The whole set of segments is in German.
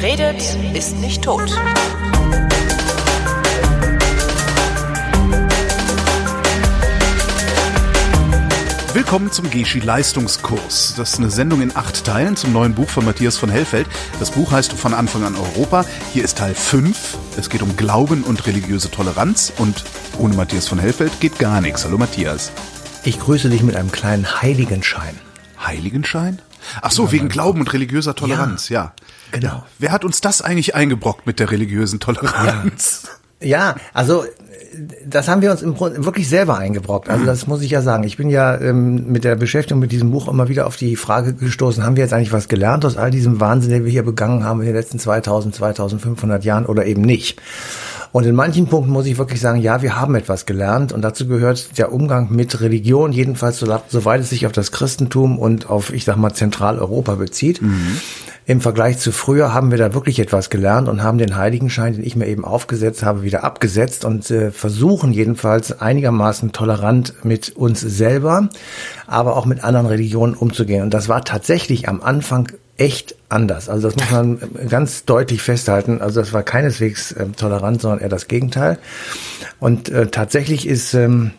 Wer redet, ist nicht tot. Willkommen zum Geschi Leistungskurs. Das ist eine Sendung in acht Teilen zum neuen Buch von Matthias von Hellfeld. Das Buch heißt Von Anfang an Europa. Hier ist Teil 5. Es geht um Glauben und religiöse Toleranz. Und ohne Matthias von Hellfeld geht gar nichts. Hallo Matthias. Ich grüße dich mit einem kleinen Heiligenschein. Heiligenschein? Ach so, wegen Glauben und religiöser Toleranz, ja. ja. Genau. Wer hat uns das eigentlich eingebrockt mit der religiösen Toleranz? Ja, ja also das haben wir uns im Grunde wirklich selber eingebrockt. Also das muss ich ja sagen. Ich bin ja ähm, mit der Beschäftigung mit diesem Buch immer wieder auf die Frage gestoßen, haben wir jetzt eigentlich was gelernt aus all diesem Wahnsinn, den wir hier begangen haben in den letzten 2000, 2500 Jahren oder eben nicht? Und in manchen Punkten muss ich wirklich sagen, ja, wir haben etwas gelernt und dazu gehört der Umgang mit Religion, jedenfalls soweit es sich auf das Christentum und auf, ich sag mal, Zentraleuropa bezieht. Mhm. Im Vergleich zu früher haben wir da wirklich etwas gelernt und haben den Heiligenschein, den ich mir eben aufgesetzt habe, wieder abgesetzt und äh, versuchen jedenfalls einigermaßen tolerant mit uns selber, aber auch mit anderen Religionen umzugehen. Und das war tatsächlich am Anfang echt anders. Also das muss man ganz deutlich festhalten. Also das war keineswegs äh, tolerant, sondern eher das Gegenteil. Und äh, tatsächlich ist ähm,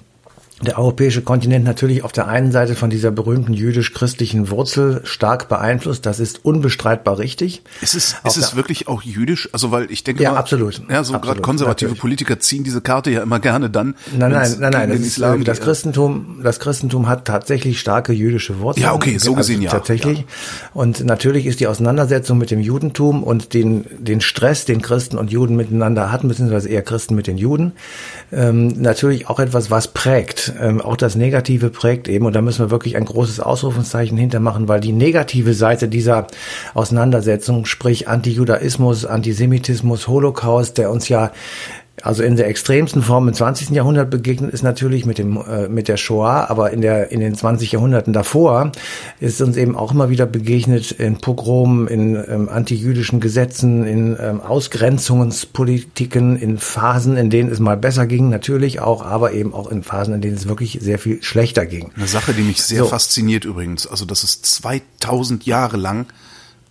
der europäische Kontinent natürlich auf der einen Seite von dieser berühmten jüdisch-christlichen Wurzel stark beeinflusst. Das ist unbestreitbar richtig. Ist es, ist es wirklich auch jüdisch? Also weil ich denke ja, mal, absolut. Ja, so gerade konservative natürlich. Politiker ziehen diese Karte ja immer gerne dann. Nein, nein, nein, nein. Das, Islam, das Christentum, das Christentum hat tatsächlich starke jüdische Wurzeln. Ja, okay, so gesehen also, ja. Tatsächlich. Ja. Und natürlich ist die Auseinandersetzung mit dem Judentum und den, den Stress, den Christen und Juden miteinander hatten, beziehungsweise eher Christen mit den Juden, ähm, natürlich auch etwas, was prägt ähm, auch das Negative prägt eben. Und da müssen wir wirklich ein großes Ausrufungszeichen hintermachen, weil die negative Seite dieser Auseinandersetzung, sprich Antijudaismus, Antisemitismus, Holocaust, der uns ja also in der extremsten Form im 20. Jahrhundert begegnet ist natürlich mit dem äh, mit der Shoah, aber in der in den 20 Jahrhunderten davor ist uns eben auch immer wieder begegnet in Pogromen, in ähm, antijüdischen Gesetzen, in ähm, Ausgrenzungspolitiken, in Phasen, in denen es mal besser ging, natürlich auch, aber eben auch in Phasen, in denen es wirklich sehr viel schlechter ging. Eine Sache, die mich sehr so. fasziniert übrigens, also das ist 2000 Jahre lang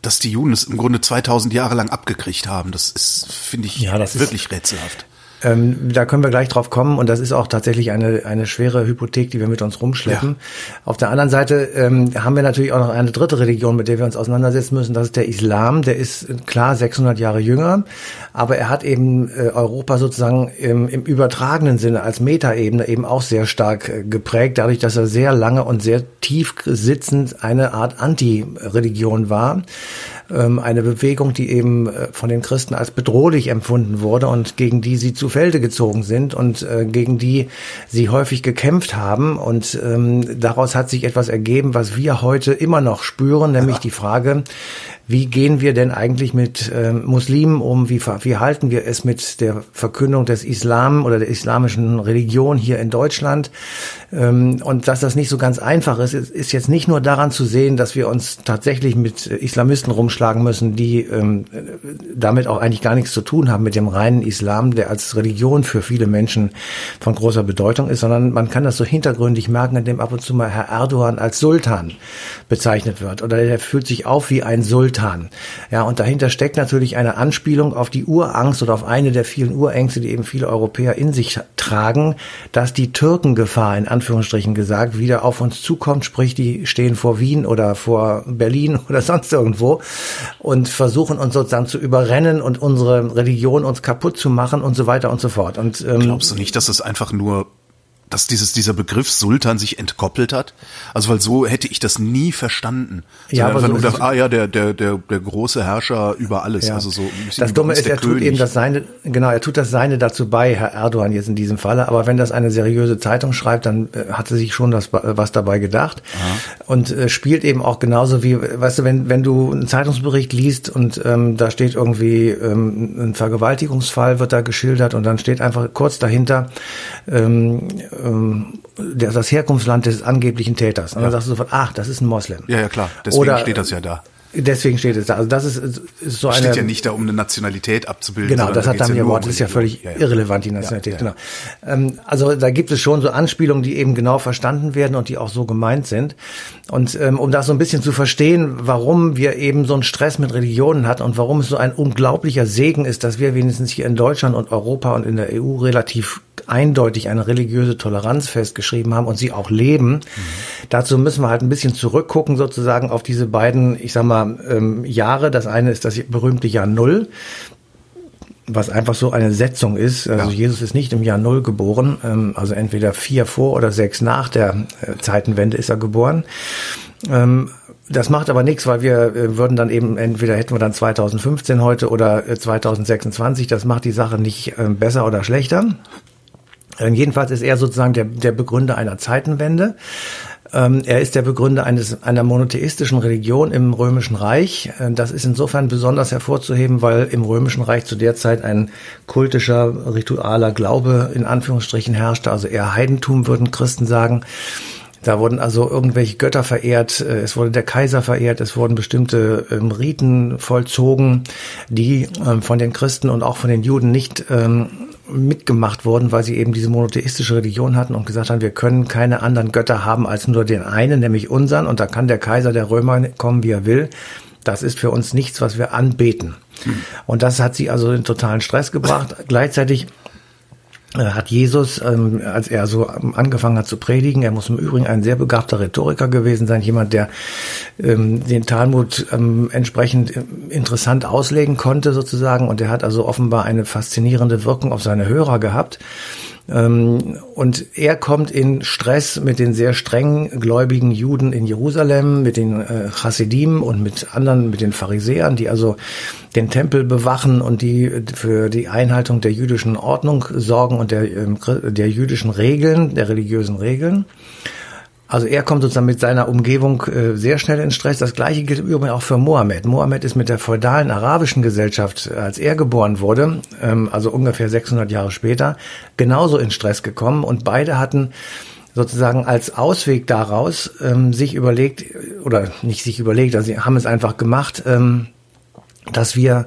dass die Juden es im Grunde 2000 Jahre lang abgekriegt haben. Das ist, finde ich, ja, das wirklich ist, rätselhaft. Ähm, da können wir gleich drauf kommen und das ist auch tatsächlich eine, eine schwere Hypothek, die wir mit uns rumschleppen. Ja. Auf der anderen Seite ähm, haben wir natürlich auch noch eine dritte Religion, mit der wir uns auseinandersetzen müssen. Das ist der Islam. Der ist klar 600 Jahre jünger, aber er hat eben äh, Europa sozusagen im, im übertragenen Sinne als Metaebene eben auch sehr stark äh, geprägt, dadurch, dass er sehr lange und sehr tief sitzend eine Art Anti-Religion war eine Bewegung, die eben äh, von den Christen als bedrohlich empfunden wurde und gegen die sie zu Felde gezogen sind und äh, gegen die sie häufig gekämpft haben. Und ähm, daraus hat sich etwas ergeben, was wir heute immer noch spüren, nämlich die Frage, wie gehen wir denn eigentlich mit äh, Muslimen um? Wie, wie halten wir es mit der Verkündung des Islam oder der islamischen Religion hier in Deutschland? Ähm, und dass das nicht so ganz einfach ist, ist jetzt nicht nur daran zu sehen, dass wir uns tatsächlich mit Islamisten rumschlagen müssen, die ähm, damit auch eigentlich gar nichts zu tun haben mit dem reinen Islam, der als Religion für viele Menschen von großer Bedeutung ist, sondern man kann das so hintergründig merken, indem ab und zu mal Herr Erdogan als Sultan bezeichnet wird oder er fühlt sich auf wie ein Sultan getan. Ja, und dahinter steckt natürlich eine Anspielung auf die Urangst oder auf eine der vielen Urängste, die eben viele Europäer in sich tragen, dass die Türkengefahr, in Anführungsstrichen gesagt, wieder auf uns zukommt, sprich, die stehen vor Wien oder vor Berlin oder sonst irgendwo und versuchen uns sozusagen zu überrennen und unsere Religion uns kaputt zu machen und so weiter und so fort. Und ähm, glaubst du nicht, dass es einfach nur dass dieses, dieser Begriff Sultan sich entkoppelt hat. Also weil so hätte ich das nie verstanden. Ja, aber so nur der, ah ja, der, der, der, der große Herrscher über alles. Ja. Also so das Dumme ist, er König. tut eben das Seine, genau, er tut das Seine dazu bei, Herr Erdogan jetzt in diesem Falle. Aber wenn das eine seriöse Zeitung schreibt, dann äh, hat er sich schon das, was dabei gedacht. Aha. Und äh, spielt eben auch genauso wie, weißt du, wenn, wenn du einen Zeitungsbericht liest und ähm, da steht irgendwie ähm, ein Vergewaltigungsfall, wird da geschildert und dann steht einfach kurz dahinter, ähm, ähm, das Herkunftsland des angeblichen Täters. Und dann sagst du sofort, ach, das ist ein Moslem. Ja, ja, klar. Deswegen Oder, steht das ja da. Deswegen steht es da. Also das ist, ist so eine. Steht ja nicht da, um eine Nationalität abzubilden. Genau, das hat dann ja Wort, das ist ja völlig ja, ja. irrelevant, die Nationalität, ja, genau. Ähm, also da gibt es schon so Anspielungen, die eben genau verstanden werden und die auch so gemeint sind. Und ähm, um das so ein bisschen zu verstehen, warum wir eben so einen Stress mit Religionen hatten und warum es so ein unglaublicher Segen ist, dass wir wenigstens hier in Deutschland und Europa und in der EU relativ eindeutig eine religiöse Toleranz festgeschrieben haben und sie auch leben. Mhm. Dazu müssen wir halt ein bisschen zurückgucken sozusagen auf diese beiden, ich sag mal, ähm, Jahre. Das eine ist das berühmte Jahr Null was einfach so eine Setzung ist. Also ja. Jesus ist nicht im Jahr Null geboren, ähm, also entweder vier vor oder sechs nach der äh, Zeitenwende ist er geboren. Ähm, das macht aber nichts, weil wir äh, würden dann eben, entweder hätten wir dann 2015 heute oder 2026, äh, das macht die Sache nicht äh, besser oder schlechter. Ähm, jedenfalls ist er sozusagen der, der Begründer einer Zeitenwende. Ähm, er ist der Begründer eines, einer monotheistischen Religion im Römischen Reich. Äh, das ist insofern besonders hervorzuheben, weil im Römischen Reich zu der Zeit ein kultischer, ritualer Glaube in Anführungsstrichen herrschte, also eher Heidentum würden Christen sagen. Da wurden also irgendwelche Götter verehrt, äh, es wurde der Kaiser verehrt, es wurden bestimmte ähm, Riten vollzogen, die ähm, von den Christen und auch von den Juden nicht ähm, mitgemacht wurden, weil sie eben diese monotheistische Religion hatten und gesagt haben, wir können keine anderen Götter haben als nur den einen, nämlich unseren, und da kann der Kaiser der Römer kommen, wie er will. Das ist für uns nichts, was wir anbeten. Hm. Und das hat sie also in totalen Stress gebracht. Gleichzeitig hat Jesus, ähm, als er so angefangen hat zu predigen, er muss im Übrigen ein sehr begabter Rhetoriker gewesen sein, jemand, der ähm, den Talmud ähm, entsprechend äh, interessant auslegen konnte sozusagen und er hat also offenbar eine faszinierende Wirkung auf seine Hörer gehabt. Ähm, und er kommt in Stress mit den sehr streng gläubigen Juden in Jerusalem, mit den äh, Chassidim und mit anderen, mit den Pharisäern, die also den Tempel bewachen und die für die Einhaltung der jüdischen Ordnung sorgen und der, ähm, der jüdischen Regeln, der religiösen Regeln. Also er kommt sozusagen mit seiner Umgebung äh, sehr schnell in Stress. Das gleiche gilt übrigens auch für Mohammed. Mohammed ist mit der feudalen arabischen Gesellschaft, äh, als er geboren wurde, ähm, also ungefähr 600 Jahre später, genauso in Stress gekommen und beide hatten sozusagen als Ausweg daraus ähm, sich überlegt, oder nicht sich überlegt, also sie haben es einfach gemacht, ähm, dass wir,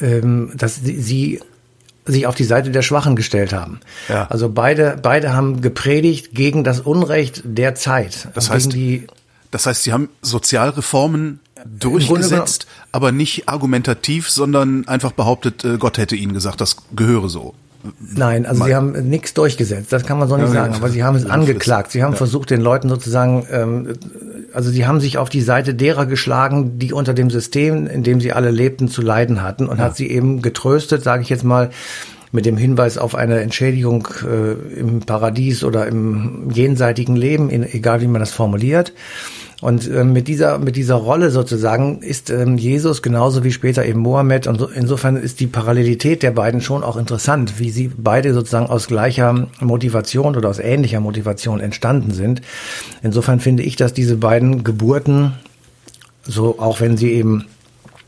ähm, dass sie sich auf die Seite der Schwachen gestellt haben. Ja. Also beide, beide haben gepredigt gegen das Unrecht der Zeit. Das heißt, die, das heißt, sie haben Sozialreformen durchgesetzt, aber nicht argumentativ, sondern einfach behauptet, äh, Gott hätte ihnen gesagt, das gehöre so. Nein, also sie haben nichts durchgesetzt, das kann man so nicht ja, sagen, aber sie haben es angeklagt. Sie haben ja. versucht, den Leuten sozusagen, ähm, also sie haben sich auf die Seite derer geschlagen, die unter dem System, in dem sie alle lebten, zu leiden hatten und ja. hat sie eben getröstet, sage ich jetzt mal, mit dem Hinweis auf eine Entschädigung äh, im Paradies oder im jenseitigen Leben, in, egal wie man das formuliert. Und äh, mit dieser mit dieser Rolle sozusagen ist ähm, Jesus genauso wie später eben Mohammed und so, insofern ist die Parallelität der beiden schon auch interessant, wie sie beide sozusagen aus gleicher Motivation oder aus ähnlicher Motivation entstanden sind. Insofern finde ich, dass diese beiden Geburten so auch wenn sie eben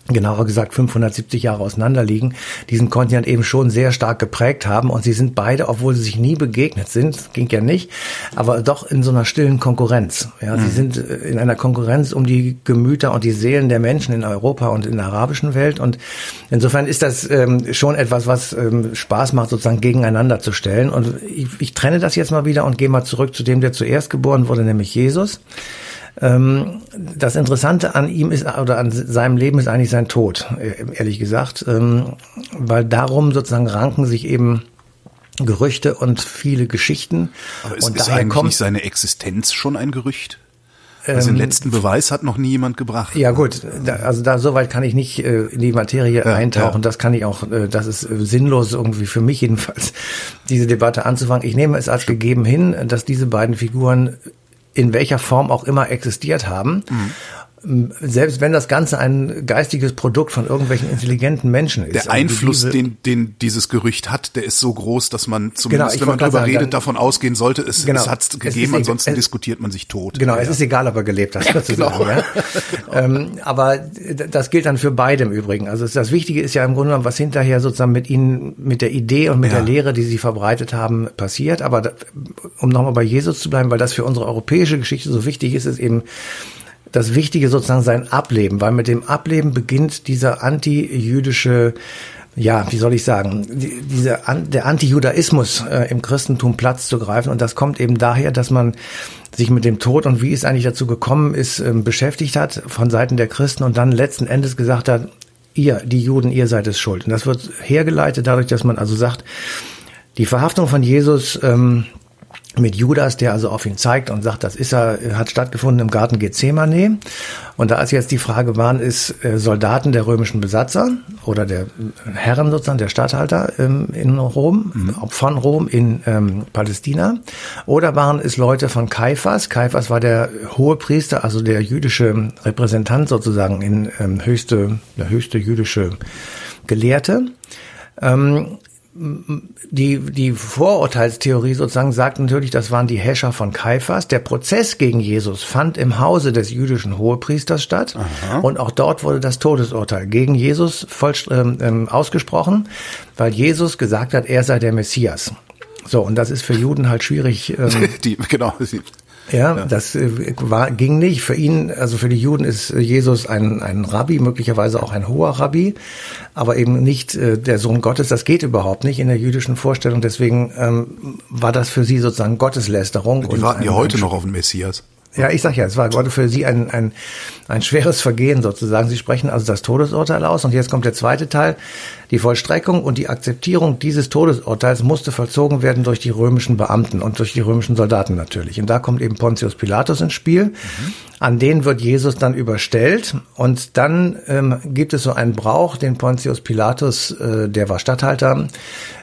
genauer gesagt 570 Jahre auseinander liegen, diesen Kontinent eben schon sehr stark geprägt haben und sie sind beide, obwohl sie sich nie begegnet sind, ging ja nicht, aber doch in so einer stillen Konkurrenz. Ja, mhm. sie sind in einer Konkurrenz um die Gemüter und die Seelen der Menschen in Europa und in der arabischen Welt und insofern ist das ähm, schon etwas, was ähm, Spaß macht, sozusagen gegeneinander zu stellen und ich, ich trenne das jetzt mal wieder und gehe mal zurück zu dem, der zuerst geboren wurde, nämlich Jesus. Ähm, das Interessante an ihm ist, oder an seinem Leben ist eigentlich sein Tod, äh, ehrlich gesagt, ähm, weil darum sozusagen ranken sich eben Gerüchte und viele Geschichten. Aber ist, und ist eigentlich kommt, nicht seine Existenz schon ein Gerücht? Also den ähm, letzten Beweis hat noch nie jemand gebracht. Ja gut, da, also da soweit kann ich nicht äh, in die Materie ja, eintauchen. Ja. Das kann ich auch, äh, das ist äh, sinnlos irgendwie für mich jedenfalls, diese Debatte anzufangen. Ich nehme es als gegeben hin, dass diese beiden Figuren in welcher Form auch immer existiert haben. Mhm selbst wenn das Ganze ein geistiges Produkt von irgendwelchen intelligenten Menschen ist. Der Einfluss, den, den dieses Gerücht hat, der ist so groß, dass man zumindest, genau, wenn man darüber sagen, redet, davon ausgehen sollte, es, genau, es hat es gegeben, ansonsten es, diskutiert man sich tot. Genau, ja. es ist egal, ob er gelebt hat, sozusagen. genau. ja. ähm, aber das gilt dann für beide im Übrigen. Also das Wichtige ist ja im Grunde genommen, was hinterher sozusagen mit ihnen, mit der Idee und mit ja. der Lehre, die sie verbreitet haben, passiert. Aber um nochmal bei Jesus zu bleiben, weil das für unsere europäische Geschichte so wichtig ist, ist eben das Wichtige sozusagen sein Ableben, weil mit dem Ableben beginnt dieser anti-jüdische ja, wie soll ich sagen, die, diese, der Antijudaismus äh, im Christentum Platz zu greifen. Und das kommt eben daher, dass man sich mit dem Tod und wie es eigentlich dazu gekommen ist, ähm, beschäftigt hat von Seiten der Christen und dann letzten Endes gesagt hat, ihr, die Juden, ihr seid es schuld. Und das wird hergeleitet dadurch, dass man also sagt, die Verhaftung von Jesus ähm, mit Judas, der also auf ihn zeigt und sagt, das ist er, hat stattgefunden im Garten Gethsemane. Und da ist jetzt die Frage, waren es äh, Soldaten der römischen Besatzer oder der Herren sozusagen, der Statthalter ähm, in Rom, mhm. von Rom in ähm, Palästina, oder waren es Leute von Kaiphas? Kaiphas war der hohe Priester, also der jüdische Repräsentant sozusagen in ähm, höchste, der höchste jüdische Gelehrte. Ähm, die, die Vorurteilstheorie sozusagen sagt natürlich, das waren die Häscher von Kaiphas. Der Prozess gegen Jesus fand im Hause des jüdischen Hohepriesters statt Aha. und auch dort wurde das Todesurteil gegen Jesus voll, ähm, ähm, ausgesprochen, weil Jesus gesagt hat, er sei der Messias. So, und das ist für Juden halt schwierig. Ähm, die, genau, ja, ja, das äh, war, ging nicht. Für ihn, also für die Juden ist Jesus ein, ein Rabbi, möglicherweise auch ein hoher Rabbi, aber eben nicht äh, der Sohn Gottes. Das geht überhaupt nicht in der jüdischen Vorstellung. Deswegen ähm, war das für sie sozusagen Gotteslästerung. Die warten ja heute noch auf den Messias. Ja, ich sag ja, es war gerade für Sie ein, ein, ein schweres Vergehen sozusagen. Sie sprechen also das Todesurteil aus und jetzt kommt der zweite Teil. Die Vollstreckung und die Akzeptierung dieses Todesurteils musste vollzogen werden durch die römischen Beamten und durch die römischen Soldaten natürlich. Und da kommt eben Pontius Pilatus ins Spiel. Mhm. An den wird Jesus dann überstellt und dann ähm, gibt es so einen Brauch, den Pontius Pilatus, äh, der war Statthalter,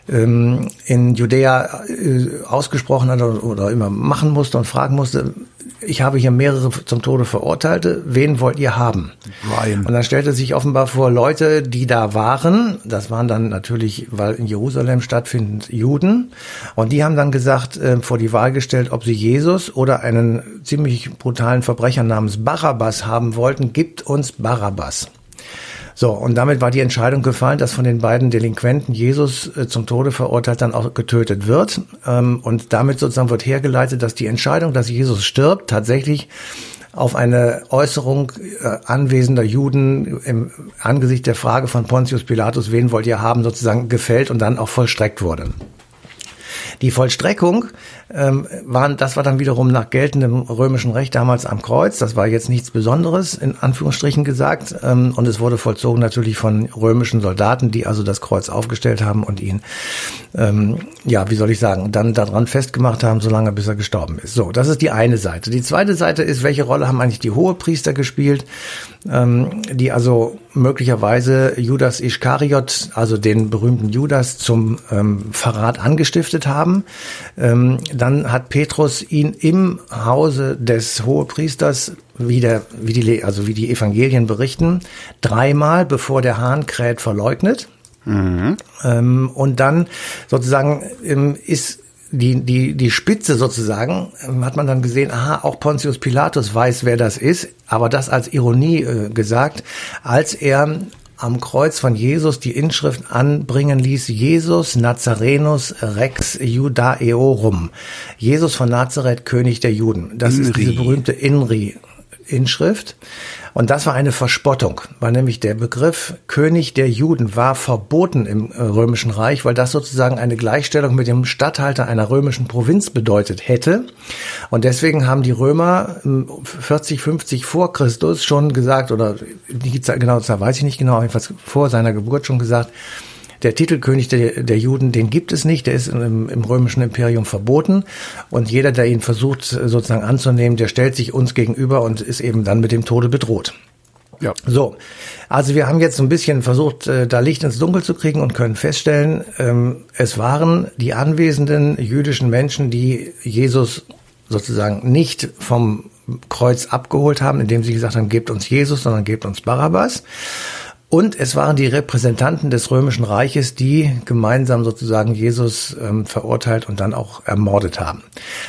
ähm, in Judäa äh, ausgesprochen hat oder immer machen musste und fragen musste, ich habe hier mehrere zum Tode Verurteilte, wen wollt ihr haben? Ryan. Und dann stellte sich offenbar vor Leute, die da waren, das waren dann natürlich, weil in Jerusalem stattfinden Juden, und die haben dann gesagt, äh, vor die Wahl gestellt, ob sie Jesus oder einen ziemlich brutalen Verbrecher namens Barabbas haben wollten, gibt uns Barabbas. So, und damit war die Entscheidung gefallen, dass von den beiden Delinquenten Jesus äh, zum Tode verurteilt dann auch getötet wird. Ähm, und damit sozusagen wird hergeleitet, dass die Entscheidung, dass Jesus stirbt, tatsächlich auf eine Äußerung äh, anwesender Juden im Angesicht der Frage von Pontius Pilatus, wen wollt ihr haben, sozusagen gefällt und dann auch vollstreckt wurde. Die Vollstreckung ähm, waren, das war dann wiederum nach geltendem römischen Recht damals am Kreuz. Das war jetzt nichts Besonderes, in Anführungsstrichen gesagt. Ähm, und es wurde vollzogen natürlich von römischen Soldaten, die also das Kreuz aufgestellt haben und ihn, ähm, ja, wie soll ich sagen, dann daran festgemacht haben, solange bis er gestorben ist. So, das ist die eine Seite. Die zweite Seite ist, welche Rolle haben eigentlich die Hohepriester gespielt, ähm, die also möglicherweise Judas Iskariot, also den berühmten Judas, zum ähm, Verrat angestiftet haben. Ähm, dann hat Petrus ihn im Hause des Hohepriesters, wie, der, wie, die, also wie die Evangelien berichten, dreimal, bevor der Hahn kräht, verleugnet. Mhm. Ähm, und dann sozusagen ähm, ist die, die, die Spitze sozusagen, ähm, hat man dann gesehen, aha, auch Pontius Pilatus weiß, wer das ist, aber das als Ironie äh, gesagt, als er am Kreuz von Jesus die Inschrift anbringen ließ, Jesus Nazarenus Rex Judaeorum. Jesus von Nazareth, König der Juden. Das Inri. ist diese berühmte Inri-Inschrift. Und das war eine Verspottung, weil nämlich der Begriff König der Juden war verboten im äh, Römischen Reich, weil das sozusagen eine Gleichstellung mit dem Statthalter einer römischen Provinz bedeutet hätte. Und deswegen haben die Römer 40, ähm, 50 vor Christus schon gesagt, oder die genau, das weiß ich nicht genau, jedenfalls vor seiner Geburt schon gesagt, der Titel König der, der Juden, den gibt es nicht, der ist im, im römischen Imperium verboten und jeder, der ihn versucht sozusagen anzunehmen, der stellt sich uns gegenüber und ist eben dann mit dem Tode bedroht. Ja. So, also wir haben jetzt so ein bisschen versucht, äh, da Licht ins Dunkel zu kriegen und können feststellen, ähm, es waren die anwesenden jüdischen Menschen, die Jesus sozusagen nicht vom Kreuz abgeholt haben, indem sie gesagt haben, gebt uns Jesus, sondern gebt uns Barabbas. Und es waren die Repräsentanten des Römischen Reiches, die gemeinsam sozusagen Jesus ähm, verurteilt und dann auch ermordet haben.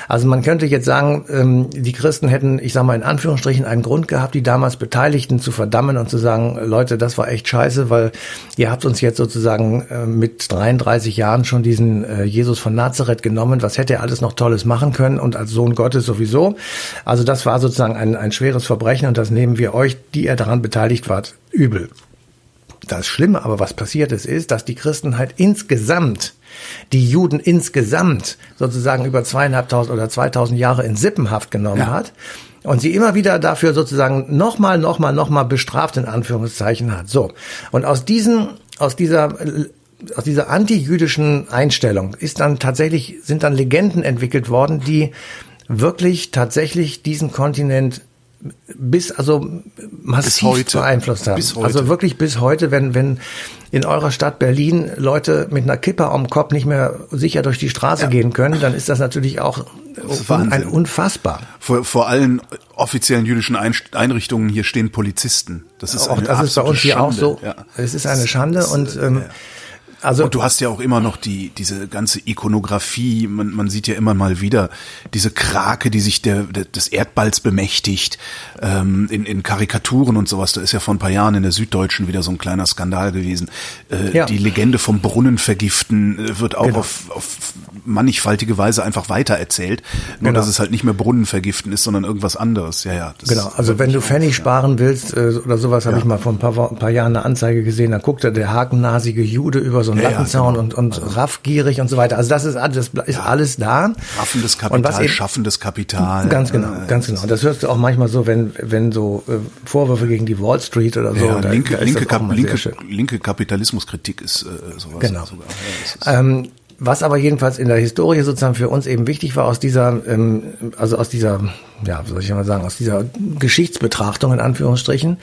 Also man könnte jetzt sagen, ähm, die Christen hätten, ich sage mal in Anführungsstrichen, einen Grund gehabt, die damals Beteiligten zu verdammen und zu sagen, Leute, das war echt scheiße, weil ihr habt uns jetzt sozusagen äh, mit 33 Jahren schon diesen äh, Jesus von Nazareth genommen. Was hätte er alles noch Tolles machen können und als Sohn Gottes sowieso? Also das war sozusagen ein, ein schweres Verbrechen und das nehmen wir euch, die ihr daran beteiligt wart, übel. Das Schlimme aber, was passiert ist, ist, dass die Christenheit halt insgesamt, die Juden insgesamt sozusagen über zweieinhalbtausend oder zweitausend Jahre in Sippenhaft genommen ja. hat und sie immer wieder dafür sozusagen nochmal, nochmal, nochmal bestraft in Anführungszeichen hat. So. Und aus diesen, aus dieser aus dieser antijüdischen Einstellung ist dann tatsächlich, sind dann Legenden entwickelt worden, die wirklich tatsächlich diesen Kontinent bis also massiv heute. beeinflusst haben. Bis. Also wirklich bis heute, wenn wenn in eurer Stadt Berlin Leute mit einer Kippe am Kopf nicht mehr sicher durch die Straße ja. gehen können, dann ist das natürlich auch das ein unfassbar. Vor, vor allen offiziellen jüdischen Einrichtungen hier stehen Polizisten. Das ist auch das ist bei uns hier Schande. auch so. Ja. Es ist eine Schande und ähm, ja. Also und du hast ja auch immer noch die diese ganze Ikonografie. Man, man sieht ja immer mal wieder diese Krake, die sich der, der des Erdballs bemächtigt ähm, in, in Karikaturen und sowas. Da ist ja vor ein paar Jahren in der Süddeutschen wieder so ein kleiner Skandal gewesen. Äh, ja. Die Legende vom Brunnen vergiften äh, wird auch genau. auf, auf mannigfaltige Weise einfach weitererzählt. Nur genau. dass es halt nicht mehr Brunnen vergiften ist, sondern irgendwas anderes. Ja, ja. genau. Also wenn du Pfennig sparen willst äh, oder sowas, habe ja. ich mal vor ein paar, ein paar Jahren eine Anzeige gesehen. Da guckte der hakennasige Jude über so einen ja, Lattenzaun ja, genau. und, und also. raffgierig und so weiter. Also das ist, das ist alles da. Raffendes Kapital, eben, schaffendes Kapital. Ganz genau, ganz genau. Und das hörst du auch manchmal so, wenn wenn so äh, Vorwürfe gegen die Wall Street oder so. Ja, da, linke, da linke, Kap linke, linke Kapitalismuskritik ist äh, sowas. Genau. Sogar. Ja, ähm, was aber jedenfalls in der Historie sozusagen für uns eben wichtig war, aus dieser, ähm, also aus dieser, ja, soll ich mal sagen, aus dieser Geschichtsbetrachtung in Anführungsstrichen,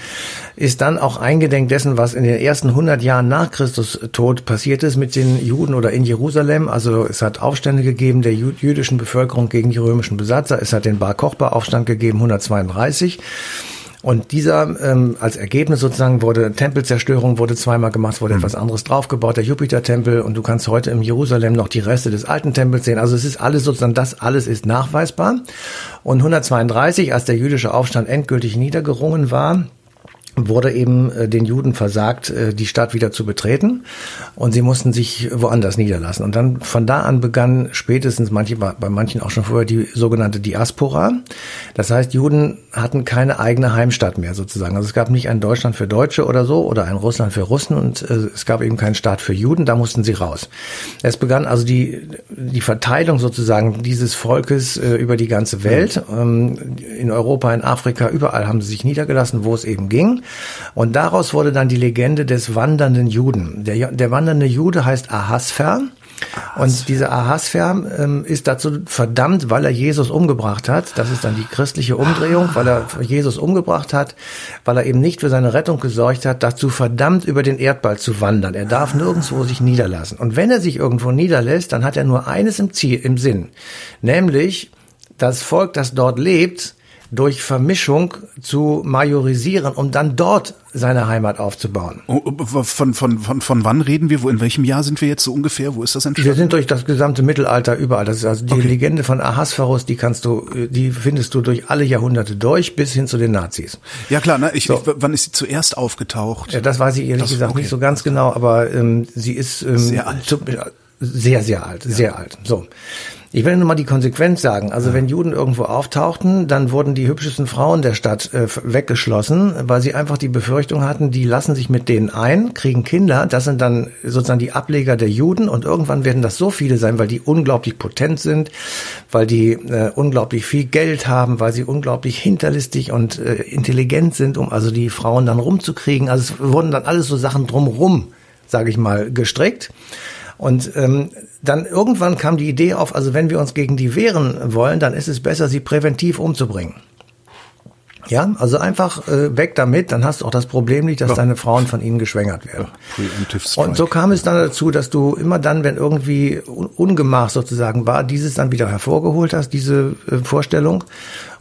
ist dann auch eingedenk dessen, was in den ersten 100 Jahren nach Christus Tod passiert ist mit den Juden oder in Jerusalem. Also es hat Aufstände gegeben der jüdischen Bevölkerung gegen die römischen Besatzer. Es hat den Bar Kochba Aufstand gegeben, 132. Und dieser ähm, als Ergebnis sozusagen wurde Tempelzerstörung wurde zweimal gemacht, wurde mhm. etwas anderes draufgebaut, der Jupitertempel und du kannst heute im Jerusalem noch die Reste des alten Tempels sehen. Also es ist alles sozusagen, das alles ist nachweisbar. Und 132, als der jüdische Aufstand endgültig niedergerungen war, wurde eben äh, den Juden versagt, äh, die Stadt wieder zu betreten und sie mussten sich woanders niederlassen. Und dann von da an begann spätestens manche, bei manchen auch schon vorher die sogenannte Diaspora. Das heißt, Juden hatten keine eigene Heimstatt mehr sozusagen. Also es gab nicht ein Deutschland für Deutsche oder so oder ein Russland für Russen und äh, es gab eben keinen Staat für Juden, da mussten sie raus. Es begann also die, die Verteilung sozusagen dieses Volkes über die ganze Welt. Ähm, in Europa, in Afrika, überall haben sie sich niedergelassen, wo es eben ging. Und daraus wurde dann die Legende des wandernden Juden. Der, der wandernde Jude heißt Ahasver. Und dieser Ahasver ähm, ist dazu verdammt, weil er Jesus umgebracht hat. Das ist dann die christliche Umdrehung, weil er Jesus umgebracht hat, weil er eben nicht für seine Rettung gesorgt hat, dazu verdammt, über den Erdball zu wandern. Er darf nirgendwo sich niederlassen. Und wenn er sich irgendwo niederlässt, dann hat er nur eines im Ziel, im Sinn. Nämlich, das Volk, das dort lebt, durch Vermischung zu majorisieren, um dann dort seine Heimat aufzubauen. Oh, oh, von, von, von, von wann reden wir? Wo, in welchem Jahr sind wir jetzt so ungefähr? Wo ist das entstanden? Wir sind durch das gesamte Mittelalter überall. Das ist also die okay. Legende von Ahasverus, die kannst du, die findest du durch alle Jahrhunderte durch, bis hin zu den Nazis. Ja klar, ne? ich, so. ich, wann ist sie zuerst aufgetaucht? Ja, das weiß ich ehrlich das, gesagt okay. nicht so ganz genau, aber ähm, sie ist ähm, sehr alt. Zu, sehr, sehr alt, ja. sehr alt. So. Ich will nur mal die Konsequenz sagen. Also wenn Juden irgendwo auftauchten, dann wurden die hübschesten Frauen der Stadt äh, weggeschlossen, weil sie einfach die Befürchtung hatten, die lassen sich mit denen ein, kriegen Kinder. Das sind dann sozusagen die Ableger der Juden und irgendwann werden das so viele sein, weil die unglaublich potent sind, weil die äh, unglaublich viel Geld haben, weil sie unglaublich hinterlistig und äh, intelligent sind, um also die Frauen dann rumzukriegen. Also es wurden dann alles so Sachen drumrum, sage ich mal, gestrickt. Und ähm, dann irgendwann kam die Idee auf, also wenn wir uns gegen die wehren wollen, dann ist es besser, sie präventiv umzubringen. Ja, also einfach äh, weg damit, dann hast du auch das Problem nicht, dass ja. deine Frauen von ihnen geschwängert werden. Ja, und so kam es dann dazu, dass du immer dann, wenn irgendwie Ungemach sozusagen war, dieses dann wieder hervorgeholt hast, diese äh, Vorstellung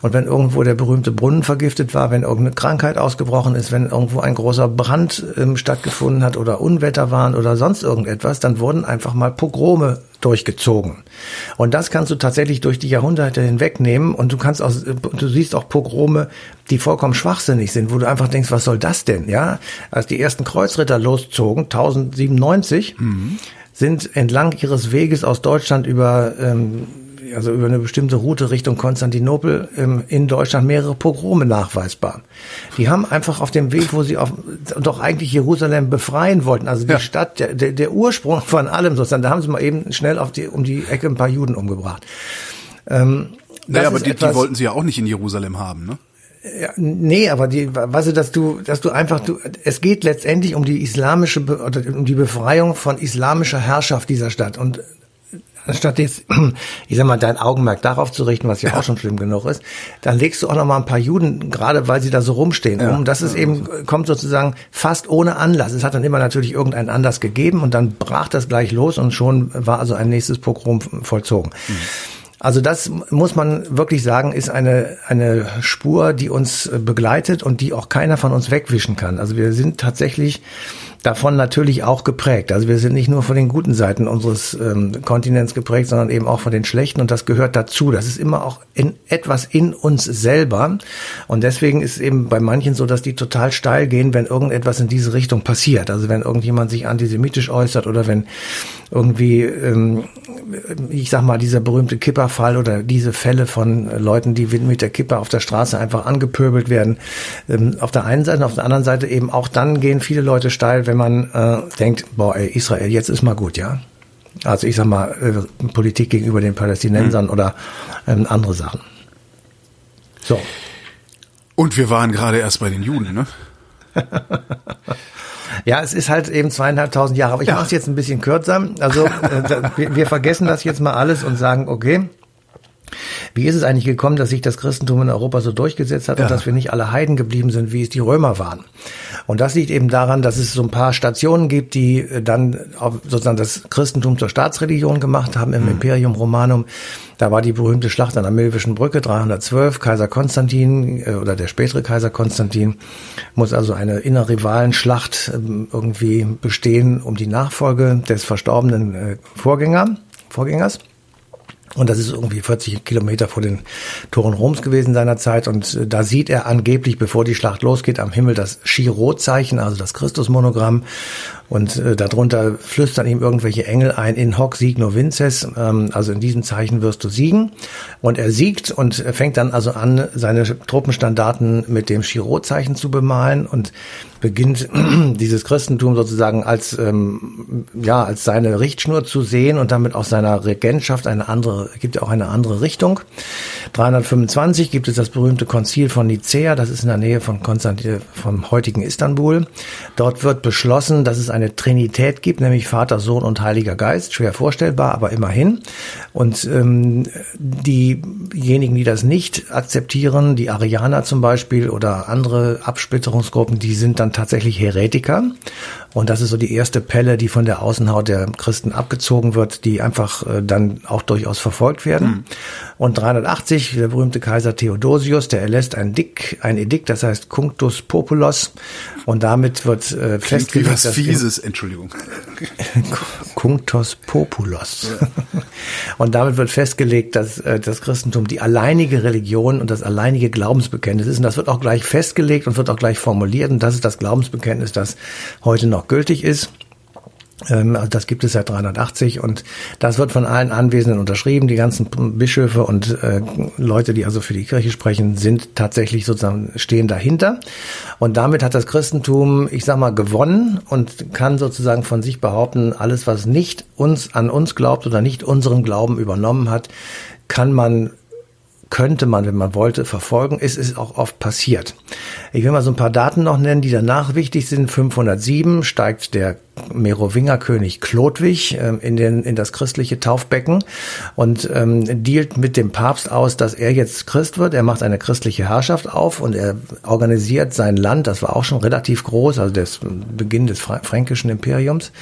Und wenn irgendwo der berühmte Brunnen vergiftet war, wenn irgendeine Krankheit ausgebrochen ist, wenn irgendwo ein großer Brand ähm, stattgefunden hat oder Unwetter waren oder sonst irgendetwas, dann wurden einfach mal Pogrome durchgezogen. Und das kannst du tatsächlich durch die Jahrhunderte hinwegnehmen und du kannst auch, du siehst auch Pogrome, die vollkommen schwachsinnig sind, wo du einfach denkst, was soll das denn, ja? Als die ersten Kreuzritter loszogen, 1097, mhm. sind entlang ihres Weges aus Deutschland über, ähm, also über eine bestimmte Route Richtung Konstantinopel ähm, in Deutschland mehrere Pogrome nachweisbar. Die haben einfach auf dem Weg, wo sie auf, doch eigentlich Jerusalem befreien wollten, also die ja. Stadt, der, der, der Ursprung von allem sozusagen, da haben sie mal eben schnell auf die, um die Ecke ein paar Juden umgebracht. Ähm, naja, aber die, die wollten sie ja auch nicht in Jerusalem haben, ne? Ja, nee, aber die, weißt du, dass du, dass du einfach, du, es geht letztendlich um die islamische, oder um die Befreiung von islamischer Herrschaft dieser Stadt. Und anstatt jetzt, ich sag mal, dein Augenmerk darauf zu richten, was ja, ja. auch schon schlimm genug ist, dann legst du auch noch mal ein paar Juden, gerade weil sie da so rumstehen, ja. um. Das ist eben, kommt sozusagen fast ohne Anlass. Es hat dann immer natürlich irgendeinen Anlass gegeben und dann brach das gleich los und schon war also ein nächstes Pogrom vollzogen. Mhm. Also das muss man wirklich sagen, ist eine, eine Spur, die uns begleitet und die auch keiner von uns wegwischen kann. Also wir sind tatsächlich davon natürlich auch geprägt. Also wir sind nicht nur von den guten Seiten unseres ähm, Kontinents geprägt, sondern eben auch von den schlechten und das gehört dazu. Das ist immer auch in etwas in uns selber und deswegen ist eben bei manchen so, dass die total steil gehen, wenn irgendetwas in diese Richtung passiert. Also wenn irgendjemand sich antisemitisch äußert oder wenn irgendwie, ähm, ich sag mal, dieser berühmte Kipperfall oder diese Fälle von Leuten, die mit der Kipper auf der Straße einfach angepöbelt werden. Ähm, auf der einen Seite, auf der anderen Seite eben auch dann gehen viele Leute steil, wenn man äh, denkt, boah, ey, Israel, jetzt ist mal gut, ja. Also ich sag mal, äh, Politik gegenüber den Palästinensern mhm. oder ähm, andere Sachen. So. Und wir waren gerade erst bei den Juden, ne? Ja, es ist halt eben zweieinhalbtausend Jahre. Aber ich ja. mache es jetzt ein bisschen kürzer. Also äh, wir, wir vergessen das jetzt mal alles und sagen, okay, wie ist es eigentlich gekommen, dass sich das Christentum in Europa so durchgesetzt hat ja. und dass wir nicht alle Heiden geblieben sind, wie es die Römer waren? Und das liegt eben daran, dass es so ein paar Stationen gibt, die äh, dann sozusagen das Christentum zur Staatsreligion gemacht haben im mhm. Imperium Romanum. Da war die berühmte Schlacht an der Milvischen Brücke 312. Kaiser Konstantin äh, oder der spätere Kaiser Konstantin muss also eine innerrivalenschlacht ähm, irgendwie bestehen um die Nachfolge des verstorbenen äh, Vorgänger, Vorgängers. Und das ist irgendwie 40 Kilometer vor den Toren Roms gewesen seinerzeit. Und äh, da sieht er angeblich, bevor die Schlacht losgeht, am Himmel das Chirot-Zeichen, also das Christusmonogramm. Und äh, darunter flüstern ihm irgendwelche Engel ein, in hoc signo vinces, ähm, also in diesem Zeichen wirst du siegen. Und er siegt und fängt dann also an, seine Truppenstandarten mit dem Chirot-Zeichen zu bemalen und beginnt dieses Christentum sozusagen als ähm, ja als seine Richtschnur zu sehen und damit auch seiner Regentschaft eine andere gibt auch eine andere Richtung. 325 gibt es das berühmte Konzil von Nicea, das ist in der Nähe von Konstantin vom heutigen Istanbul. Dort wird beschlossen, dass es eine Trinität gibt, nämlich Vater, Sohn und Heiliger Geist. Schwer vorstellbar, aber immerhin. Und ähm, diejenigen, die das nicht akzeptieren, die Arianer zum Beispiel oder andere Absplitterungsgruppen, die sind dann tatsächlich Heretiker. Und das ist so die erste Pelle, die von der Außenhaut der Christen abgezogen wird, die einfach äh, dann auch durchaus verfolgt werden. Mhm. Und 380, der berühmte Kaiser Theodosius, der erlässt ein, Dick, ein Edikt, das heißt Cunctus Populos. Und damit wird äh, festgelegt, wie was Fieses, Entschuldigung. Cunctus Populos. Ja. Und damit wird festgelegt, dass äh, das Christentum die alleinige Religion und das alleinige Glaubensbekenntnis ist. Und das wird auch gleich festgelegt und wird auch gleich formuliert. Und das ist das Glaubensbekenntnis, das heute noch gültig ist. Ähm, also das gibt es seit 380 und das wird von allen Anwesenden unterschrieben. Die ganzen Bischöfe und äh, Leute, die also für die Kirche sprechen, sind tatsächlich sozusagen stehen dahinter. Und damit hat das Christentum, ich sag mal, gewonnen und kann sozusagen von sich behaupten, alles, was nicht uns an uns glaubt oder nicht unseren Glauben übernommen hat, kann man könnte man, wenn man wollte, verfolgen. Es ist auch oft passiert. Ich will mal so ein paar Daten noch nennen, die danach wichtig sind. 507 steigt der Merowingerkönig Chlodwig ähm, in, den, in das christliche Taufbecken und ähm, dealt mit dem Papst aus, dass er jetzt Christ wird. Er macht eine christliche Herrschaft auf und er organisiert sein Land. Das war auch schon relativ groß, also der Beginn des fränkischen Imperiums.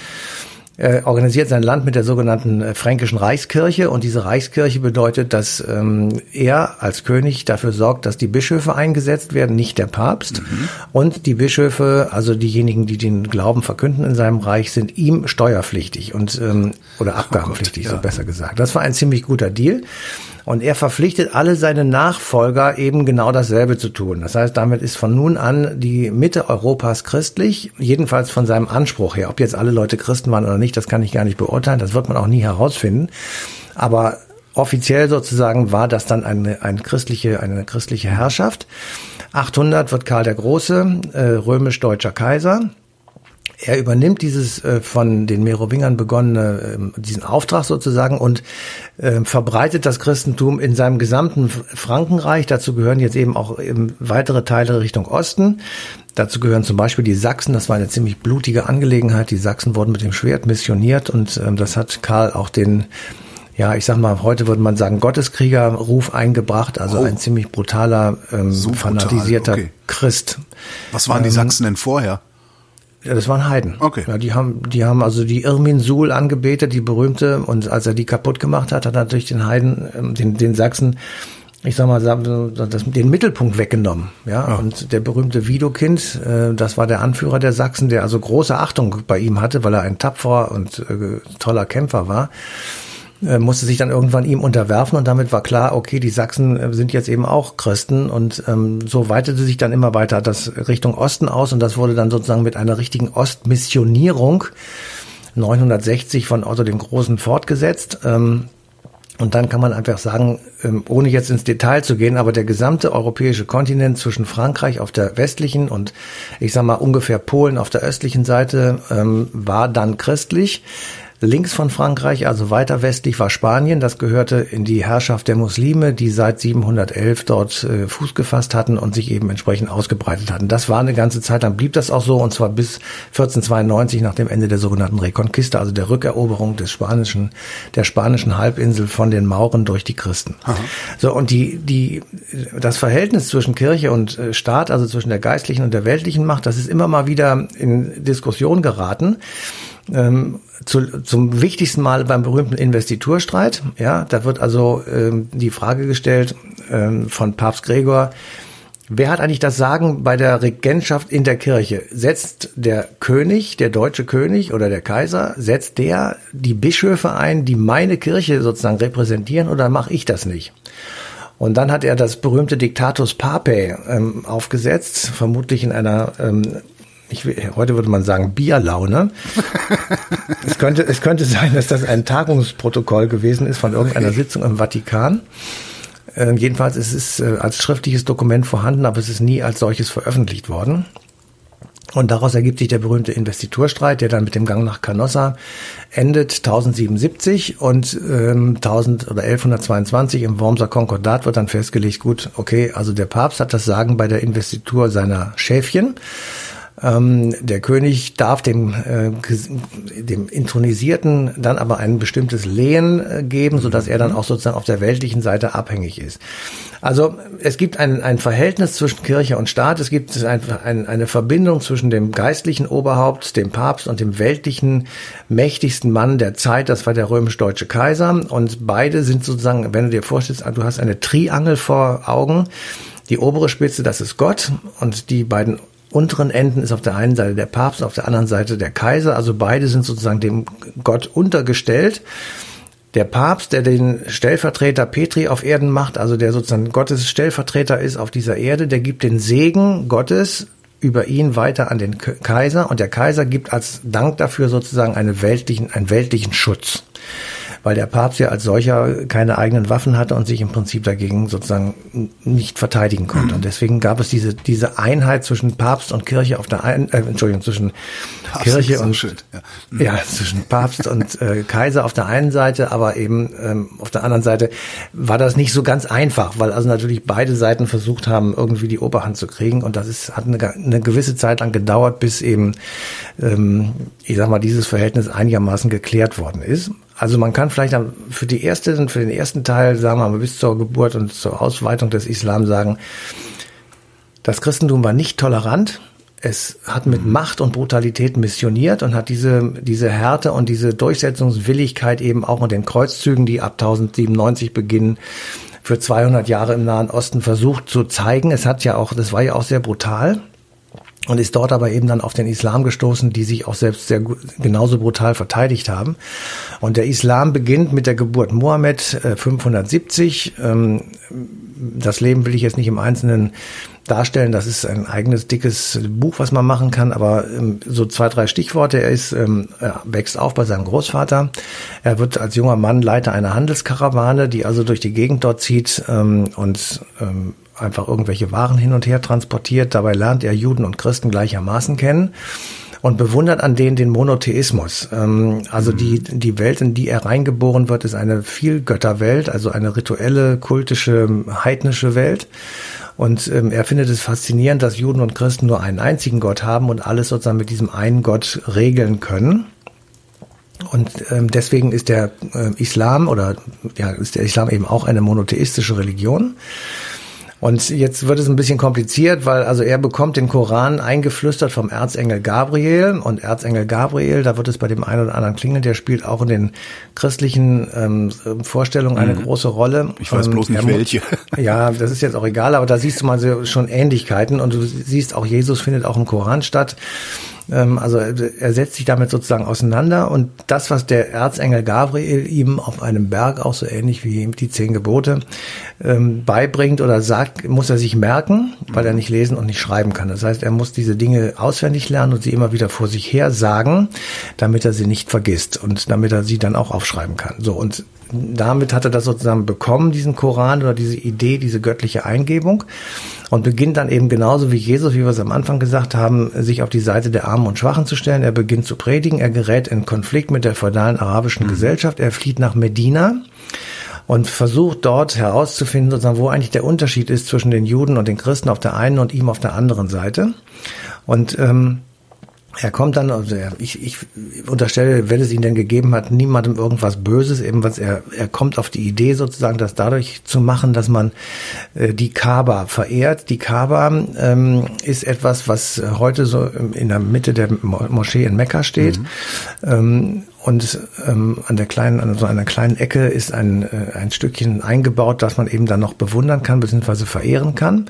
Äh, organisiert sein Land mit der sogenannten äh, Fränkischen Reichskirche und diese Reichskirche bedeutet, dass ähm, er als König dafür sorgt, dass die Bischöfe eingesetzt werden, nicht der Papst. Mhm. Und die Bischöfe, also diejenigen, die den Glauben verkünden in seinem Reich, sind ihm steuerpflichtig und ähm, oder abgabenpflichtig, oh Gott, ja. so besser gesagt. Das war ein ziemlich guter Deal. Und er verpflichtet alle seine Nachfolger eben genau dasselbe zu tun. Das heißt, damit ist von nun an die Mitte Europas christlich, jedenfalls von seinem Anspruch her. Ob jetzt alle Leute Christen waren oder nicht, das kann ich gar nicht beurteilen, das wird man auch nie herausfinden. Aber offiziell sozusagen war das dann eine, eine christliche, eine christliche Herrschaft. 800 wird Karl der Große, äh, römisch-deutscher Kaiser. Er übernimmt dieses äh, von den Merowingern begonnene, äh, diesen Auftrag sozusagen und äh, verbreitet das Christentum in seinem gesamten Frankenreich. Dazu gehören jetzt eben auch eben weitere Teile Richtung Osten. Dazu gehören zum Beispiel die Sachsen. Das war eine ziemlich blutige Angelegenheit. Die Sachsen wurden mit dem Schwert missioniert und ähm, das hat Karl auch den ja, ich sag mal, heute würde man sagen, Gotteskriegerruf eingebracht, also oh. ein ziemlich brutaler, ähm, so fanatisierter okay. Christ. Was waren die ähm, Sachsen denn vorher? Ja, das waren Heiden. Okay. Ja, die haben, die haben also die Irmin Sul angebetet, die berühmte, und als er die kaputt gemacht hat, hat er natürlich den Heiden, ähm, den, den Sachsen, ich sag mal, das, den Mittelpunkt weggenommen. Ja, oh. und der berühmte Widokind, äh, das war der Anführer der Sachsen, der also große Achtung bei ihm hatte, weil er ein tapferer und äh, toller Kämpfer war. Äh, musste sich dann irgendwann ihm unterwerfen und damit war klar, okay, die Sachsen äh, sind jetzt eben auch Christen und ähm, so weitete sich dann immer weiter das Richtung Osten aus und das wurde dann sozusagen mit einer richtigen Ostmissionierung 960 von Otto dem Großen fortgesetzt. Ähm, und dann kann man einfach sagen, ähm, ohne jetzt ins Detail zu gehen, aber der gesamte europäische Kontinent zwischen Frankreich auf der westlichen und ich sag mal ungefähr Polen auf der östlichen Seite ähm, war dann christlich. Links von Frankreich, also weiter westlich, war Spanien. Das gehörte in die Herrschaft der Muslime, die seit 711 dort äh, Fuß gefasst hatten und sich eben entsprechend ausgebreitet hatten. Das war eine ganze Zeit lang, blieb das auch so, und zwar bis 1492 nach dem Ende der sogenannten Reconquista, also der Rückeroberung des spanischen, der spanischen Halbinsel von den Mauren durch die Christen. Aha. So, und die, die, das Verhältnis zwischen Kirche und äh, Staat, also zwischen der geistlichen und der weltlichen Macht, das ist immer mal wieder in Diskussion geraten ähm, zu, zum wichtigsten Mal beim berühmten Investiturstreit. Ja, da wird also ähm, die Frage gestellt ähm, von Papst Gregor, Wer hat eigentlich das Sagen bei der Regentschaft in der Kirche? Setzt der König, der deutsche König oder der Kaiser, setzt der die Bischöfe ein, die meine Kirche sozusagen repräsentieren oder mache ich das nicht? Und dann hat er das berühmte Diktatus Papae ähm, aufgesetzt, vermutlich in einer ähm, ich, heute würde man sagen Bierlaune. es, könnte, es könnte sein, dass das ein Tagungsprotokoll gewesen ist von irgendeiner Sitzung im Vatikan. Äh, jedenfalls ist es äh, als schriftliches Dokument vorhanden, aber es ist nie als solches veröffentlicht worden. Und daraus ergibt sich der berühmte Investiturstreit, der dann mit dem Gang nach Canossa endet 1077 und ähm, 1000 oder 1122 im Wormser Konkordat wird dann festgelegt, gut, okay, also der Papst hat das Sagen bei der Investitur seiner Schäfchen ähm, der König darf dem, äh, dem Intronisierten dann aber ein bestimmtes Lehen äh, geben, so dass er dann auch sozusagen auf der weltlichen Seite abhängig ist. Also es gibt ein, ein Verhältnis zwischen Kirche und Staat, es gibt ein, ein, eine Verbindung zwischen dem geistlichen Oberhaupt, dem Papst und dem weltlichen mächtigsten Mann der Zeit, das war der römisch-deutsche Kaiser. Und beide sind sozusagen, wenn du dir vorstellst, du hast eine Triangel vor Augen. Die obere Spitze, das ist Gott und die beiden unteren Enden ist auf der einen Seite der Papst, auf der anderen Seite der Kaiser. Also beide sind sozusagen dem Gott untergestellt. Der Papst, der den Stellvertreter Petri auf Erden macht, also der sozusagen Gottes Stellvertreter ist auf dieser Erde, der gibt den Segen Gottes über ihn weiter an den Kaiser und der Kaiser gibt als Dank dafür sozusagen einen weltlichen, einen weltlichen Schutz weil der Papst ja als solcher keine eigenen Waffen hatte und sich im Prinzip dagegen sozusagen nicht verteidigen konnte. Und deswegen gab es diese, diese Einheit zwischen Papst und Kirche auf der einen, äh, Entschuldigung, zwischen Papst Kirche und, schön, ja. Mhm. ja. zwischen Papst und äh, Kaiser auf der einen Seite, aber eben ähm, auf der anderen Seite war das nicht so ganz einfach, weil also natürlich beide Seiten versucht haben, irgendwie die Oberhand zu kriegen und das ist, hat eine, eine gewisse Zeit lang gedauert, bis eben, ähm, ich sag mal, dieses Verhältnis einigermaßen geklärt worden ist. Also man kann vielleicht für die erste, für den ersten Teil, sagen wir mal, bis zur Geburt und zur Ausweitung des Islam sagen, das Christentum war nicht tolerant. es hat mit Macht und Brutalität missioniert und hat diese, diese Härte und diese Durchsetzungswilligkeit eben auch in den Kreuzzügen, die ab 1097 beginnen, für 200 Jahre im Nahen Osten versucht zu zeigen. Es hat ja auch, das war ja auch sehr brutal und ist dort aber eben dann auf den Islam gestoßen, die sich auch selbst sehr genauso brutal verteidigt haben. Und der Islam beginnt mit der Geburt Mohammed äh, 570. Ähm, das Leben will ich jetzt nicht im Einzelnen darstellen. Das ist ein eigenes dickes Buch, was man machen kann. Aber ähm, so zwei, drei Stichworte. Er ist, ähm, er wächst auf bei seinem Großvater. Er wird als junger Mann Leiter einer Handelskarawane, die also durch die Gegend dort zieht ähm, und ähm, einfach irgendwelche Waren hin und her transportiert. Dabei lernt er Juden und Christen gleichermaßen kennen und bewundert an denen den Monotheismus. Ähm, also mhm. die, die Welt, in die er reingeboren wird, ist eine Vielgötterwelt, also eine rituelle, kultische, heidnische Welt. Und ähm, er findet es faszinierend, dass Juden und Christen nur einen einzigen Gott haben und alles sozusagen mit diesem einen Gott regeln können. Und ähm, deswegen ist der äh, Islam oder ja, ist der Islam eben auch eine monotheistische Religion. Und jetzt wird es ein bisschen kompliziert, weil also er bekommt den Koran eingeflüstert vom Erzengel Gabriel und Erzengel Gabriel, da wird es bei dem einen oder anderen klingeln, der spielt auch in den christlichen ähm, Vorstellungen eine mhm. große Rolle. Ich weiß bloß nicht welche. Ja, das ist jetzt auch egal, aber da siehst du mal schon Ähnlichkeiten und du siehst auch Jesus findet auch im Koran statt. Ähm, also er setzt sich damit sozusagen auseinander und das, was der Erzengel Gabriel ihm auf einem Berg, auch so ähnlich wie die zehn Gebote, ähm, beibringt oder sagt, muss er sich merken, weil er nicht lesen und nicht schreiben kann. Das heißt, er muss diese Dinge auswendig lernen und sie immer wieder vor sich her sagen, damit er sie nicht vergisst und damit er sie dann auch aufschreiben kann. So und damit hat er das sozusagen bekommen, diesen Koran oder diese Idee, diese göttliche Eingebung und beginnt dann eben genauso wie Jesus, wie wir es am Anfang gesagt haben, sich auf die Seite der Armen und Schwachen zu stellen. Er beginnt zu predigen, er gerät in Konflikt mit der feudalen arabischen mhm. Gesellschaft, er flieht nach Medina und versucht dort herauszufinden, sozusagen, wo eigentlich der Unterschied ist zwischen den Juden und den Christen auf der einen und ihm auf der anderen Seite. Und ähm, er kommt dann, also er, ich, ich unterstelle, wenn es ihn denn gegeben hat, niemandem irgendwas Böses, eben was er, er kommt auf die Idee sozusagen, das dadurch zu machen, dass man äh, die Kaaba verehrt. Die Kaaba ähm, ist etwas, was heute so in der Mitte der Moschee in Mekka steht. Mhm. Ähm, und ähm, an der kleinen, an so einer kleinen Ecke ist ein, äh, ein Stückchen eingebaut, das man eben dann noch bewundern kann bzw. verehren kann.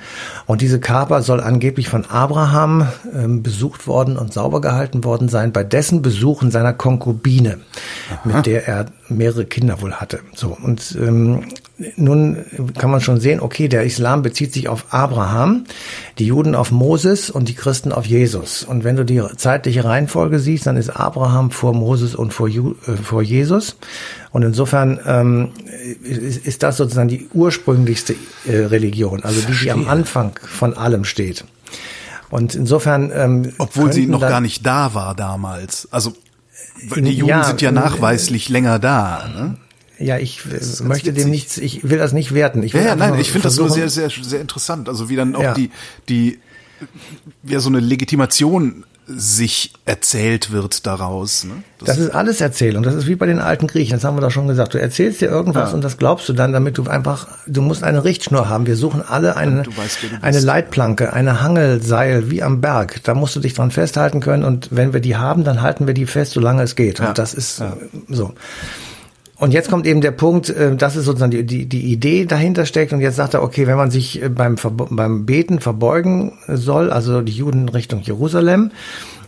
Und diese Kaaba soll angeblich von Abraham ähm, besucht worden und sauber gehalten worden sein bei dessen Besuchen seiner Konkubine, Aha. mit der er mehrere Kinder wohl hatte. So und ähm, nun kann man schon sehen, okay, der Islam bezieht sich auf Abraham, die Juden auf Moses und die Christen auf Jesus. Und wenn du die zeitliche Reihenfolge siehst, dann ist Abraham vor Moses und vor, Ju, äh, vor Jesus. Und insofern ähm, ist, ist das sozusagen die ursprünglichste äh, Religion, also die, die am Anfang von allem steht. Und insofern, ähm, obwohl sie noch gar nicht da war damals. Also die Juden ja, sind ja nachweislich länger da. Ne? Ja, ich möchte dem nichts, ich will das nicht werten. Ich will ja, ja nein, ich finde das nur sehr, sehr, sehr interessant. Also wie dann auch ja. die, die, ja, so eine Legitimation sich erzählt wird daraus. Ne? Das, das, ist alles Erzählung. Das ist wie bei den alten Griechen. Das haben wir doch schon gesagt. Du erzählst dir irgendwas ja. und das glaubst du dann, damit du einfach, du musst eine Richtschnur haben. Wir suchen alle eine, weißt, eine Leitplanke, eine Hangelseil wie am Berg. Da musst du dich dran festhalten können und wenn wir die haben, dann halten wir die fest, solange es geht. Ja. Und das ist ja. so. Und jetzt kommt eben der Punkt, äh, das ist sozusagen die, die, die Idee dahinter steckt. Und jetzt sagt er, okay, wenn man sich äh, beim, beim Beten verbeugen soll, also die Juden Richtung Jerusalem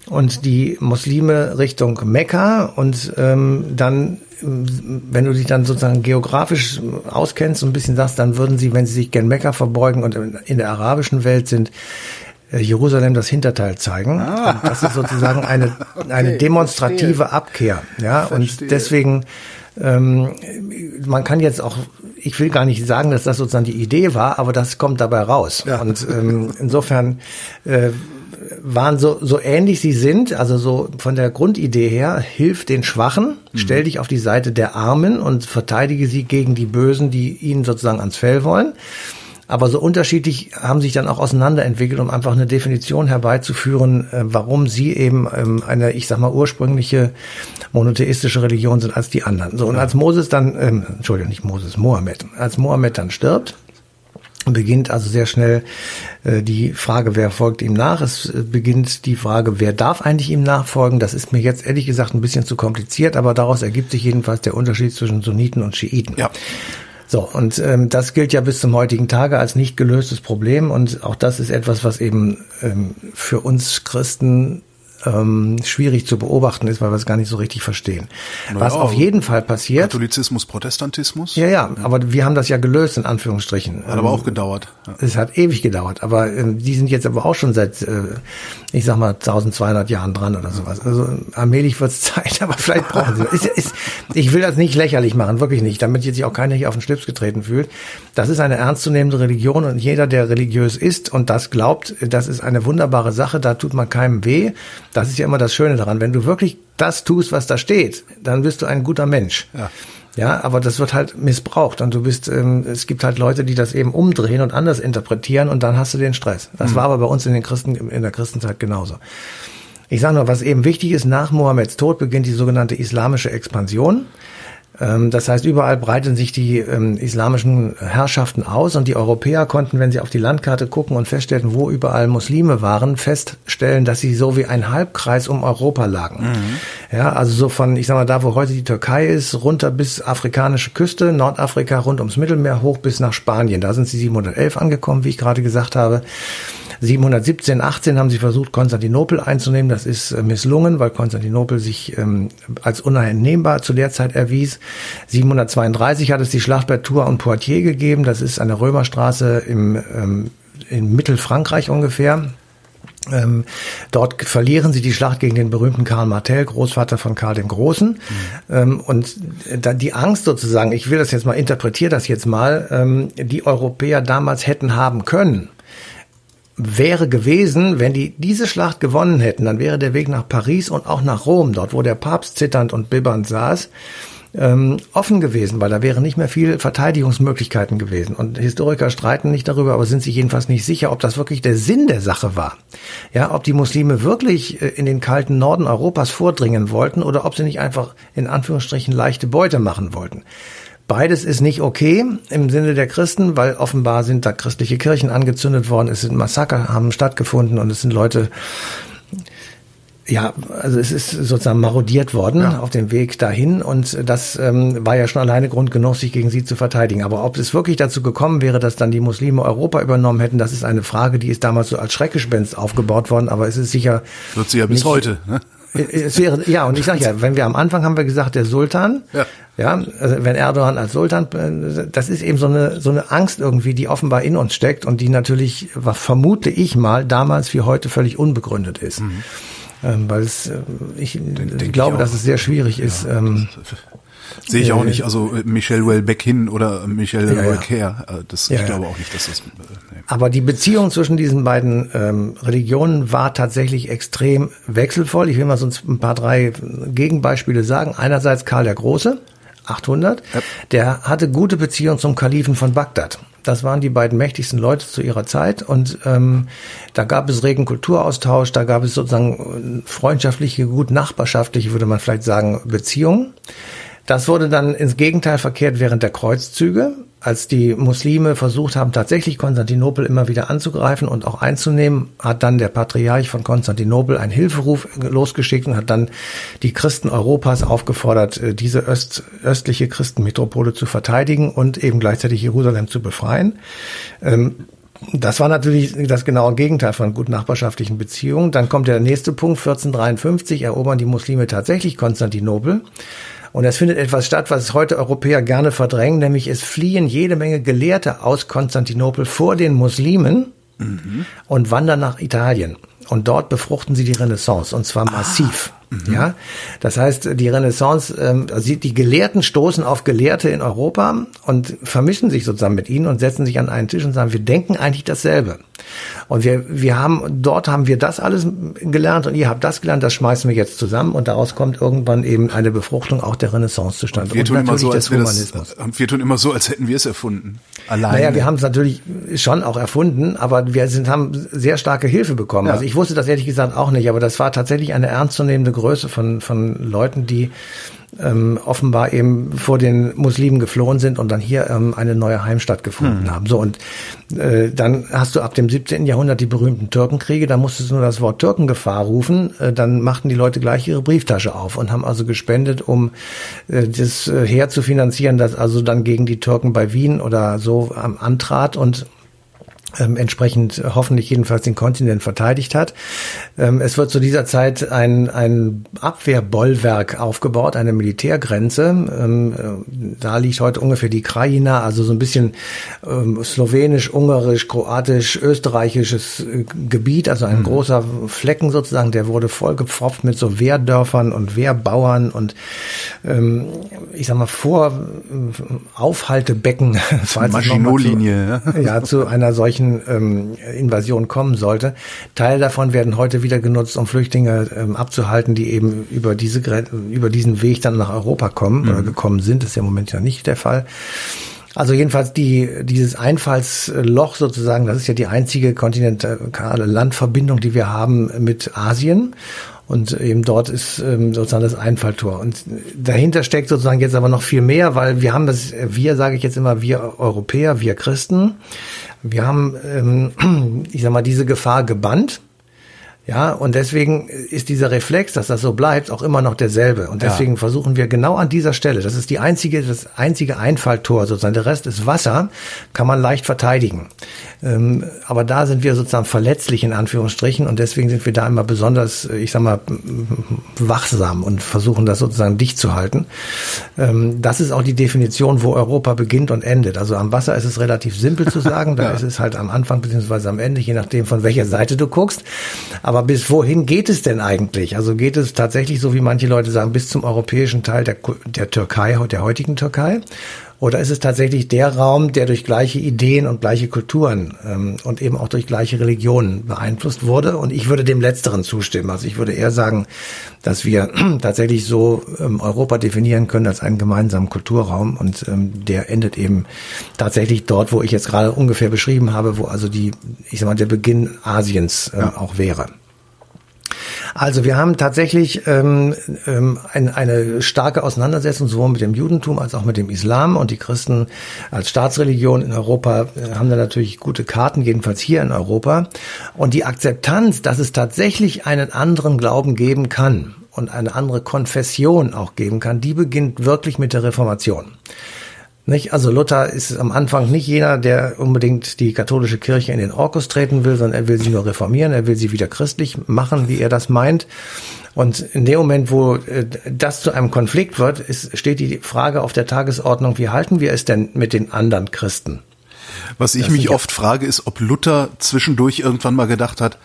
und die Muslime Richtung Mekka und ähm, dann, wenn du dich dann sozusagen geografisch auskennst und ein bisschen sagst, dann würden sie, wenn sie sich gen Mekka verbeugen und in der arabischen Welt sind, äh, Jerusalem das Hinterteil zeigen. Ah. das ist sozusagen eine, okay, eine demonstrative verstehe. Abkehr. Ja, und deswegen ähm, man kann jetzt auch, ich will gar nicht sagen, dass das sozusagen die Idee war, aber das kommt dabei raus. Ja. Und ähm, insofern äh, waren so, so ähnlich sie sind, also so von der Grundidee her, hilf den Schwachen, mhm. stell dich auf die Seite der Armen und verteidige sie gegen die Bösen, die ihnen sozusagen ans Fell wollen. Aber so unterschiedlich haben sich dann auch auseinanderentwickelt, um einfach eine Definition herbeizuführen, äh, warum sie eben ähm, eine, ich sag mal, ursprüngliche monotheistische Religion sind als die anderen. So, und als Moses dann, ähm, Entschuldigung, nicht Moses, Mohammed, als Mohammed dann stirbt, beginnt also sehr schnell äh, die Frage, wer folgt ihm nach. Es äh, beginnt die Frage, wer darf eigentlich ihm nachfolgen. Das ist mir jetzt ehrlich gesagt ein bisschen zu kompliziert, aber daraus ergibt sich jedenfalls der Unterschied zwischen Sunniten und Schiiten. Ja. So, und ähm, das gilt ja bis zum heutigen Tage als nicht gelöstes Problem. Und auch das ist etwas, was eben ähm, für uns Christen ähm, schwierig zu beobachten ist, weil wir es gar nicht so richtig verstehen. Na Was ja, auf jeden Fall passiert. Katholizismus, Protestantismus. Ja, ja, aber wir haben das ja gelöst, in Anführungsstrichen. Hat aber auch gedauert. Ja. Es hat ewig gedauert, aber ähm, die sind jetzt aber auch schon seit, äh, ich sag mal, 1200 Jahren dran oder sowas. Also allmählich wird's Zeit, aber vielleicht brauchen sie. Ist, ist, ich will das nicht lächerlich machen, wirklich nicht, damit jetzt sich auch keiner hier auf den Schlips getreten fühlt. Das ist eine ernstzunehmende Religion und jeder, der religiös ist und das glaubt, das ist eine wunderbare Sache, da tut man keinem weh. Das ist ja immer das Schöne daran. Wenn du wirklich das tust, was da steht, dann bist du ein guter Mensch. Ja. Ja, aber das wird halt missbraucht und du bist, ähm, es gibt halt Leute, die das eben umdrehen und anders interpretieren und dann hast du den Stress. Das war aber bei uns in den Christen, in der Christenzeit genauso. Ich sage nur, was eben wichtig ist, nach Mohammeds Tod beginnt die sogenannte islamische Expansion. Ähm, Das heißt, überall breiten sich die ähm, islamischen Herrschaften aus und die Europäer konnten, wenn sie auf die Landkarte gucken und feststellten, wo überall Muslime waren, feststellen, dass sie so wie ein Halbkreis um Europa lagen. Ja, also so von, ich sag mal, da, wo heute die Türkei ist, runter bis afrikanische Küste, Nordafrika rund ums Mittelmeer hoch bis nach Spanien. Da sind sie 711 angekommen, wie ich gerade gesagt habe. 717, 18 haben sie versucht, Konstantinopel einzunehmen. Das ist äh, misslungen, weil Konstantinopel sich ähm, als uneinnehmbar zu der Zeit erwies. 732 hat es die Schlacht bei Tours und Poitiers gegeben. Das ist eine Römerstraße im, ähm, in Mittelfrankreich ungefähr. Ähm, dort verlieren sie die Schlacht gegen den berühmten Karl Martel, Großvater von Karl dem Großen. Ähm, und da die Angst sozusagen, ich will das jetzt mal, interpretiere das jetzt mal, ähm, die Europäer damals hätten haben können, wäre gewesen, wenn die diese Schlacht gewonnen hätten, dann wäre der Weg nach Paris und auch nach Rom, dort wo der Papst zitternd und bibbernd saß, ähm, offen gewesen, weil da wären nicht mehr viel Verteidigungsmöglichkeiten gewesen. Und Historiker streiten nicht darüber, aber sind sich jedenfalls nicht sicher, ob das wirklich der Sinn der Sache war. Ja, ob die Muslime wirklich äh, in den kalten Norden Europas vordringen wollten oder ob sie nicht einfach in Anführungsstrichen leichte Beute machen wollten. Beides ist nicht okay im Sinne der Christen, weil offenbar sind da christliche Kirchen angezündet worden, es sind Massaker haben stattgefunden und es sind Leute ja, also es ist sozusagen marodiert worden Ja. auf dem Weg dahin und das ähm, war ja schon alleine Grund genug, sich gegen sie zu verteidigen. Aber ob es wirklich dazu gekommen wäre, dass dann die Muslime Europa übernommen hätten, das ist eine Frage, die ist damals so als Schreckgespenst aufgebaut worden, aber es ist sicher Wird sie ja bis Nicht- heute. Ne? es wäre, ja, und ich sage ja, wenn wir am Anfang haben wir gesagt, der Sultan, Ja. ja, also wenn Erdogan als Sultan, äh, das ist eben so eine, so eine Angst irgendwie, die offenbar in uns steckt und die natürlich, was vermute ich mal, damals wie heute völlig unbegründet ist. Ähm, weil es, äh, ich ich glaube, auch. dass es sehr schwierig ist. Ähm, Sehe ich auch Äh, nicht. Also äh, Michel Houellebecq hin oder Michel Ja, ja. Her. Äh, Das, Ja, ich ja. glaube auch nicht, dass das. Äh, nee. Aber die Beziehung zwischen diesen beiden ähm, Religionen war tatsächlich extrem wechselvoll. Ich will mal sonst ein paar drei Gegenbeispiele sagen. Einerseits Karl der Große, 800, Ja. der hatte gute Beziehung zum Kalifen von Bagdad. Das waren die beiden mächtigsten Leute zu ihrer Zeit und ähm, da gab es regen Kulturaustausch, da gab es sozusagen äh, freundschaftliche, gut nachbarschaftliche, würde man vielleicht sagen, Beziehungen. Das wurde dann ins Gegenteil verkehrt während der Kreuzzüge, als die Muslime versucht haben, tatsächlich Konstantinopel immer wieder anzugreifen und auch einzunehmen, hat dann der Patriarch von Konstantinopel einen Hilferuf losgeschickt und hat dann die Christen Europas aufgefordert, äh, diese öst, östliche Christenmetropole zu verteidigen und eben gleichzeitig Jerusalem zu befreien. Ähm, das war natürlich das genaue Gegenteil von gut nachbarschaftlichen Beziehungen. Dann kommt der nächste Punkt, 1453 erobern die Muslime tatsächlich Konstantinopel. Und es findet etwas statt, was heute Europäer gerne verdrängen, nämlich es fliehen jede Menge Gelehrte aus Konstantinopel vor den Muslimen und wandern nach Italien. Und dort befruchten sie die Renaissance, und zwar massiv. Ja, das heißt, die Renaissance, ähm, also die Gelehrten stoßen auf Gelehrte in Europa und vermischen sich sozusagen mit ihnen und setzen sich an einen Tisch und sagen, wir denken eigentlich dasselbe. Und wir, wir haben, dort haben wir das alles gelernt und ihr habt das gelernt, das schmeißen wir jetzt zusammen und daraus kommt irgendwann eben eine Befruchtung auch der Renaissance zustande. Wir und tun immer so, als des wir Humanismus. das, und wir tun immer so, als hätten wir es erfunden. Allein. Naja, wir haben es natürlich schon auch erfunden, aber wir sind, haben sehr starke Hilfe bekommen. Ja. Also ich wusste das ehrlich gesagt auch nicht, aber das war tatsächlich eine ernstzunehmende Größe von, von Leuten, die ähm, offenbar eben vor den Muslimen geflohen sind und dann hier ähm, eine neue Heimstatt gefunden mhm. haben. So und äh, dann hast du ab dem 17. Jahrhundert die berühmten Türkenkriege, da musstest du nur das Wort Türkengefahr rufen, äh, dann machten die Leute gleich ihre Brieftasche auf und haben also gespendet, um äh, das äh, Heer zu finanzieren, das also dann gegen die Türken bei Wien oder so ähm, antrat und ähm, entsprechend hoffentlich jedenfalls den Kontinent verteidigt hat. Ähm, es wird zu dieser Zeit ein, ein Abwehrbollwerk aufgebaut, eine Militärgrenze. Ähm, äh, da liegt heute ungefähr die Krajina, also so ein bisschen ähm, slowenisch, ungarisch, kroatisch, österreichisches äh, Gebiet, also ein mhm. großer Flecken sozusagen, der wurde vollgepfropft mit so Wehrdörfern und Wehrbauern und ähm, ich sag mal vor äh, Aufhaltebecken. Maginot-Linie. Ja. ja, zu einer solchen solchen ähm, Invasion kommen sollte. Teile davon werden heute wieder genutzt, um Flüchtlinge ähm, abzuhalten, die eben über diese über diesen Weg dann nach Europa kommen mhm. oder gekommen sind. Das ist ja im Moment ja nicht der Fall. Also jedenfalls die, dieses Einfallsloch sozusagen, das ist ja die einzige kontinentale Landverbindung, die wir haben mit Asien. Und eben dort ist ähm, sozusagen das Einfalltor. Und dahinter steckt sozusagen jetzt aber noch viel mehr, weil wir haben das, wir sage ich jetzt immer, wir Europäer, wir Christen, wir haben, ähm, ich sag mal, diese Gefahr gebannt. Ja, und deswegen ist dieser Reflex, dass das so bleibt, auch immer noch derselbe. Und deswegen ja. versuchen wir genau an dieser Stelle, das ist die einzige, das einzige Einfalltor sozusagen, der Rest ist Wasser, kann man leicht verteidigen. Ähm, aber da sind wir sozusagen verletzlich in Anführungsstrichen und deswegen sind wir da immer besonders, ich sag mal, wachsam und versuchen das sozusagen dicht zu halten. Ähm, das ist auch die Definition, wo Europa beginnt und endet. Also am Wasser ist es relativ simpel zu sagen, da ja. ist es halt am Anfang beziehungsweise am Ende, je nachdem von welcher Seite du guckst. Aber bis wohin geht es denn eigentlich? Also geht es tatsächlich so, wie manche Leute sagen, bis zum europäischen Teil der, der Türkei, der heutigen Türkei? Oder ist es tatsächlich der Raum, der durch gleiche Ideen und gleiche Kulturen ähm, und eben auch durch gleiche Religionen beeinflusst wurde? Und ich würde dem Letzteren zustimmen. Also ich würde eher sagen, dass wir tatsächlich so ähm, Europa definieren können als einen gemeinsamen Kulturraum und ähm, der endet eben tatsächlich dort, wo ich jetzt gerade ungefähr beschrieben habe, wo also die, ich sag mal, der Beginn Asiens ähm, ja. auch wäre. Also wir haben tatsächlich ähm, ähm, ein, eine starke Auseinandersetzung sowohl mit dem Judentum als auch mit dem Islam und die Christen als Staatsreligion in Europa äh, haben da natürlich gute Karten, jedenfalls hier in Europa. Und die Akzeptanz, dass es tatsächlich einen anderen Glauben geben kann und eine andere Konfession auch geben kann, die beginnt wirklich mit der Reformation. Nicht? Also Luther ist am Anfang nicht jener, der unbedingt die katholische Kirche in den Orkus treten will, sondern er will sie nur reformieren, er will sie wieder christlich machen, wie er das meint. Und in dem Moment, wo äh, das zu einem Konflikt wird, ist, steht die Frage auf der Tagesordnung, wie halten wir es denn mit den anderen Christen? Was ich das mich oft frage, ist, ob Luther zwischendurch irgendwann mal gedacht hat,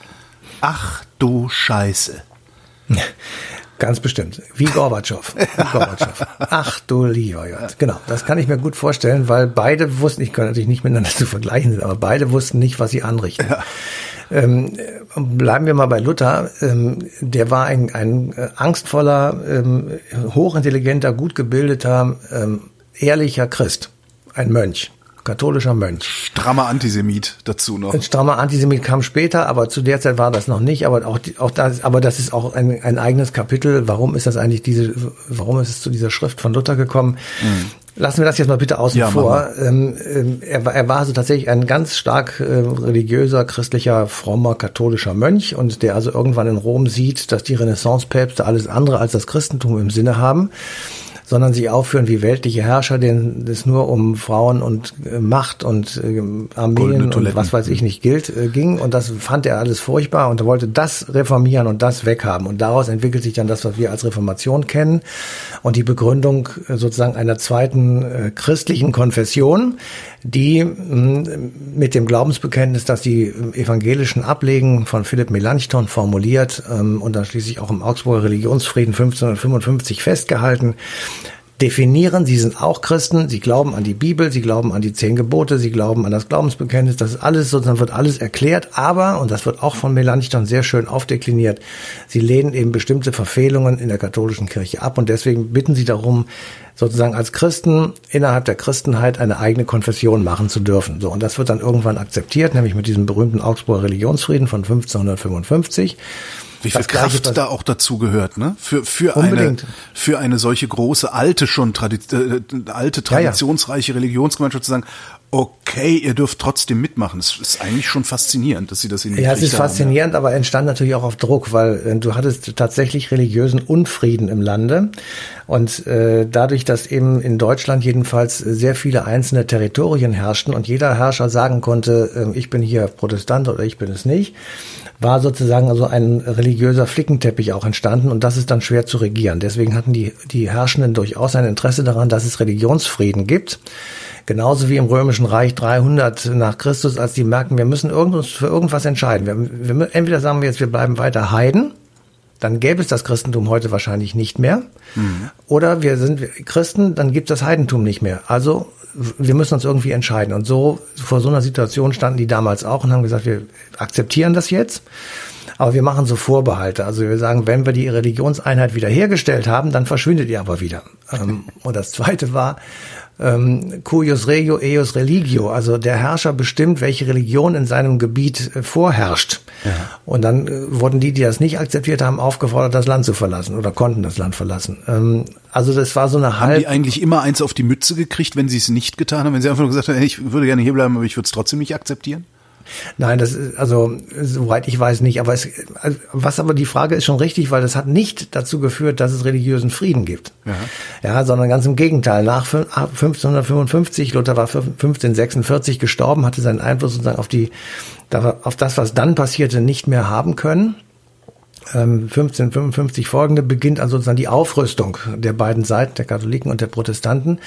ach du Scheiße. Ganz bestimmt. Wie Gorbatschow. Wie Gorbatschow. Ach du lieber Gott. Genau, das kann ich mir gut vorstellen, weil beide wussten, ich kann natürlich nicht miteinander zu vergleichen sind, aber beide wussten nicht, was sie anrichten. Ja. Ähm, bleiben wir mal bei Luther. Ähm, der war ein, ein äh, angstvoller, ähm, hochintelligenter, gut gebildeter, ähm, ehrlicher Christ. Ein Mönch katholischer Mönch. Strammer Antisemit dazu noch. Ein strammer Antisemit kam später, aber zu der Zeit war das noch nicht. Aber auch, auch das, aber das ist auch ein, ein eigenes Kapitel. Warum ist das eigentlich diese, warum ist es zu dieser Schrift von Luther gekommen? Mhm. Lassen wir das jetzt mal bitte außen ja, vor. Ähm, ähm, er, er war also tatsächlich ein ganz stark äh, religiöser, christlicher, frommer, katholischer Mönch und der also irgendwann in Rom sieht, dass die Renaissance-Päpste alles andere als das Christentum im Sinne haben sondern sich aufführen wie weltliche Herrscher, denen es nur um Frauen und äh, Macht und äh, Armeen und was weiß ich nicht gilt, äh, ging. Und das fand er alles furchtbar und er wollte das reformieren und das weghaben. Und daraus entwickelt sich dann das, was wir als Reformation kennen und die Begründung äh, sozusagen einer zweiten äh, christlichen Konfession, die mh, mit dem Glaubensbekenntnis, dass die evangelischen Ablegen von Philipp Melanchthon formuliert ähm, und dann schließlich auch im Augsburger Religionsfrieden 1555 festgehalten, definieren, sie sind auch Christen, sie glauben an die Bibel, sie glauben an die zehn Gebote, sie glauben an das Glaubensbekenntnis, das ist alles sozusagen wird alles erklärt, aber, und das wird auch von Melanchthon sehr schön aufdekliniert, sie lehnen eben bestimmte Verfehlungen in der katholischen Kirche ab. Und deswegen bitten sie darum, sozusagen als Christen innerhalb der Christenheit eine eigene Konfession machen zu dürfen. So, und das wird dann irgendwann akzeptiert, nämlich mit diesem berühmten Augsburger Religionsfrieden von 1555. Wie viel Kraft da auch dazu gehört, ne? Für, für eine, für eine solche große, alte schon, Tradi äh, alte, traditionsreiche Religionsgemeinschaft zu sagen, okay, ihr dürft trotzdem mitmachen. Das ist eigentlich schon faszinierend, dass sie das in Ja, es ist faszinierend, haben, ja. aber entstand natürlich auch auf Druck, weil äh, du hattest tatsächlich religiösen Unfrieden im Lande. Und äh, dadurch, dass eben in Deutschland jedenfalls sehr viele einzelne Territorien herrschten und jeder Herrscher sagen konnte, äh, ich bin hier Protestant oder ich bin es nicht, war sozusagen also ein religiöser Flickenteppich auch entstanden und das ist dann schwer zu regieren. Deswegen hatten die, die Herrschenden durchaus ein Interesse daran, dass es Religionsfrieden gibt. Genauso wie im Römischen Reich 300 nach Christus, als die merken, wir müssen uns für irgendwas entscheiden. Wir, wir, entweder sagen wir jetzt, wir bleiben weiter Heiden, dann gäbe es das Christentum heute wahrscheinlich nicht mehr. Mhm. Oder wir sind Christen, dann gibt es das Heidentum nicht mehr. Also wir müssen uns irgendwie entscheiden. Und so vor so einer Situation standen die damals auch und haben gesagt, wir akzeptieren das jetzt. Aber wir machen so Vorbehalte. Also wir sagen, wenn wir die Religionseinheit wiederhergestellt haben, dann verschwindet ihr aber wieder. Ähm, und das Zweite war, ähm, cuius regio eius religio, also der Herrscher bestimmt, welche Religion in seinem Gebiet äh, vorherrscht. Ja. Und dann äh, wurden die, die das nicht akzeptiert haben, aufgefordert, das Land zu verlassen oder konnten das Land verlassen. Ähm, also das war so eine halb... Haben die eigentlich immer eins auf die Mütze gekriegt, wenn sie es nicht getan haben? Wenn sie einfach nur gesagt haben, ich würde gerne hierbleiben, aber ich würde es trotzdem nicht akzeptieren? Nein, das ist, also, soweit ich weiß nicht. Aber es, was aber die Frage ist schon richtig, weil das hat nicht dazu geführt, dass es religiösen Frieden gibt. Ja, ja sondern ganz im Gegenteil. Nach 1555, Luther war 1546 gestorben, hatte seinen Einfluss sozusagen auf die, auf das, was dann passierte, nicht mehr haben können. 1555 ähm, folgende beginnt also sozusagen die Aufrüstung der beiden Seiten, der Katholiken und der Protestanten,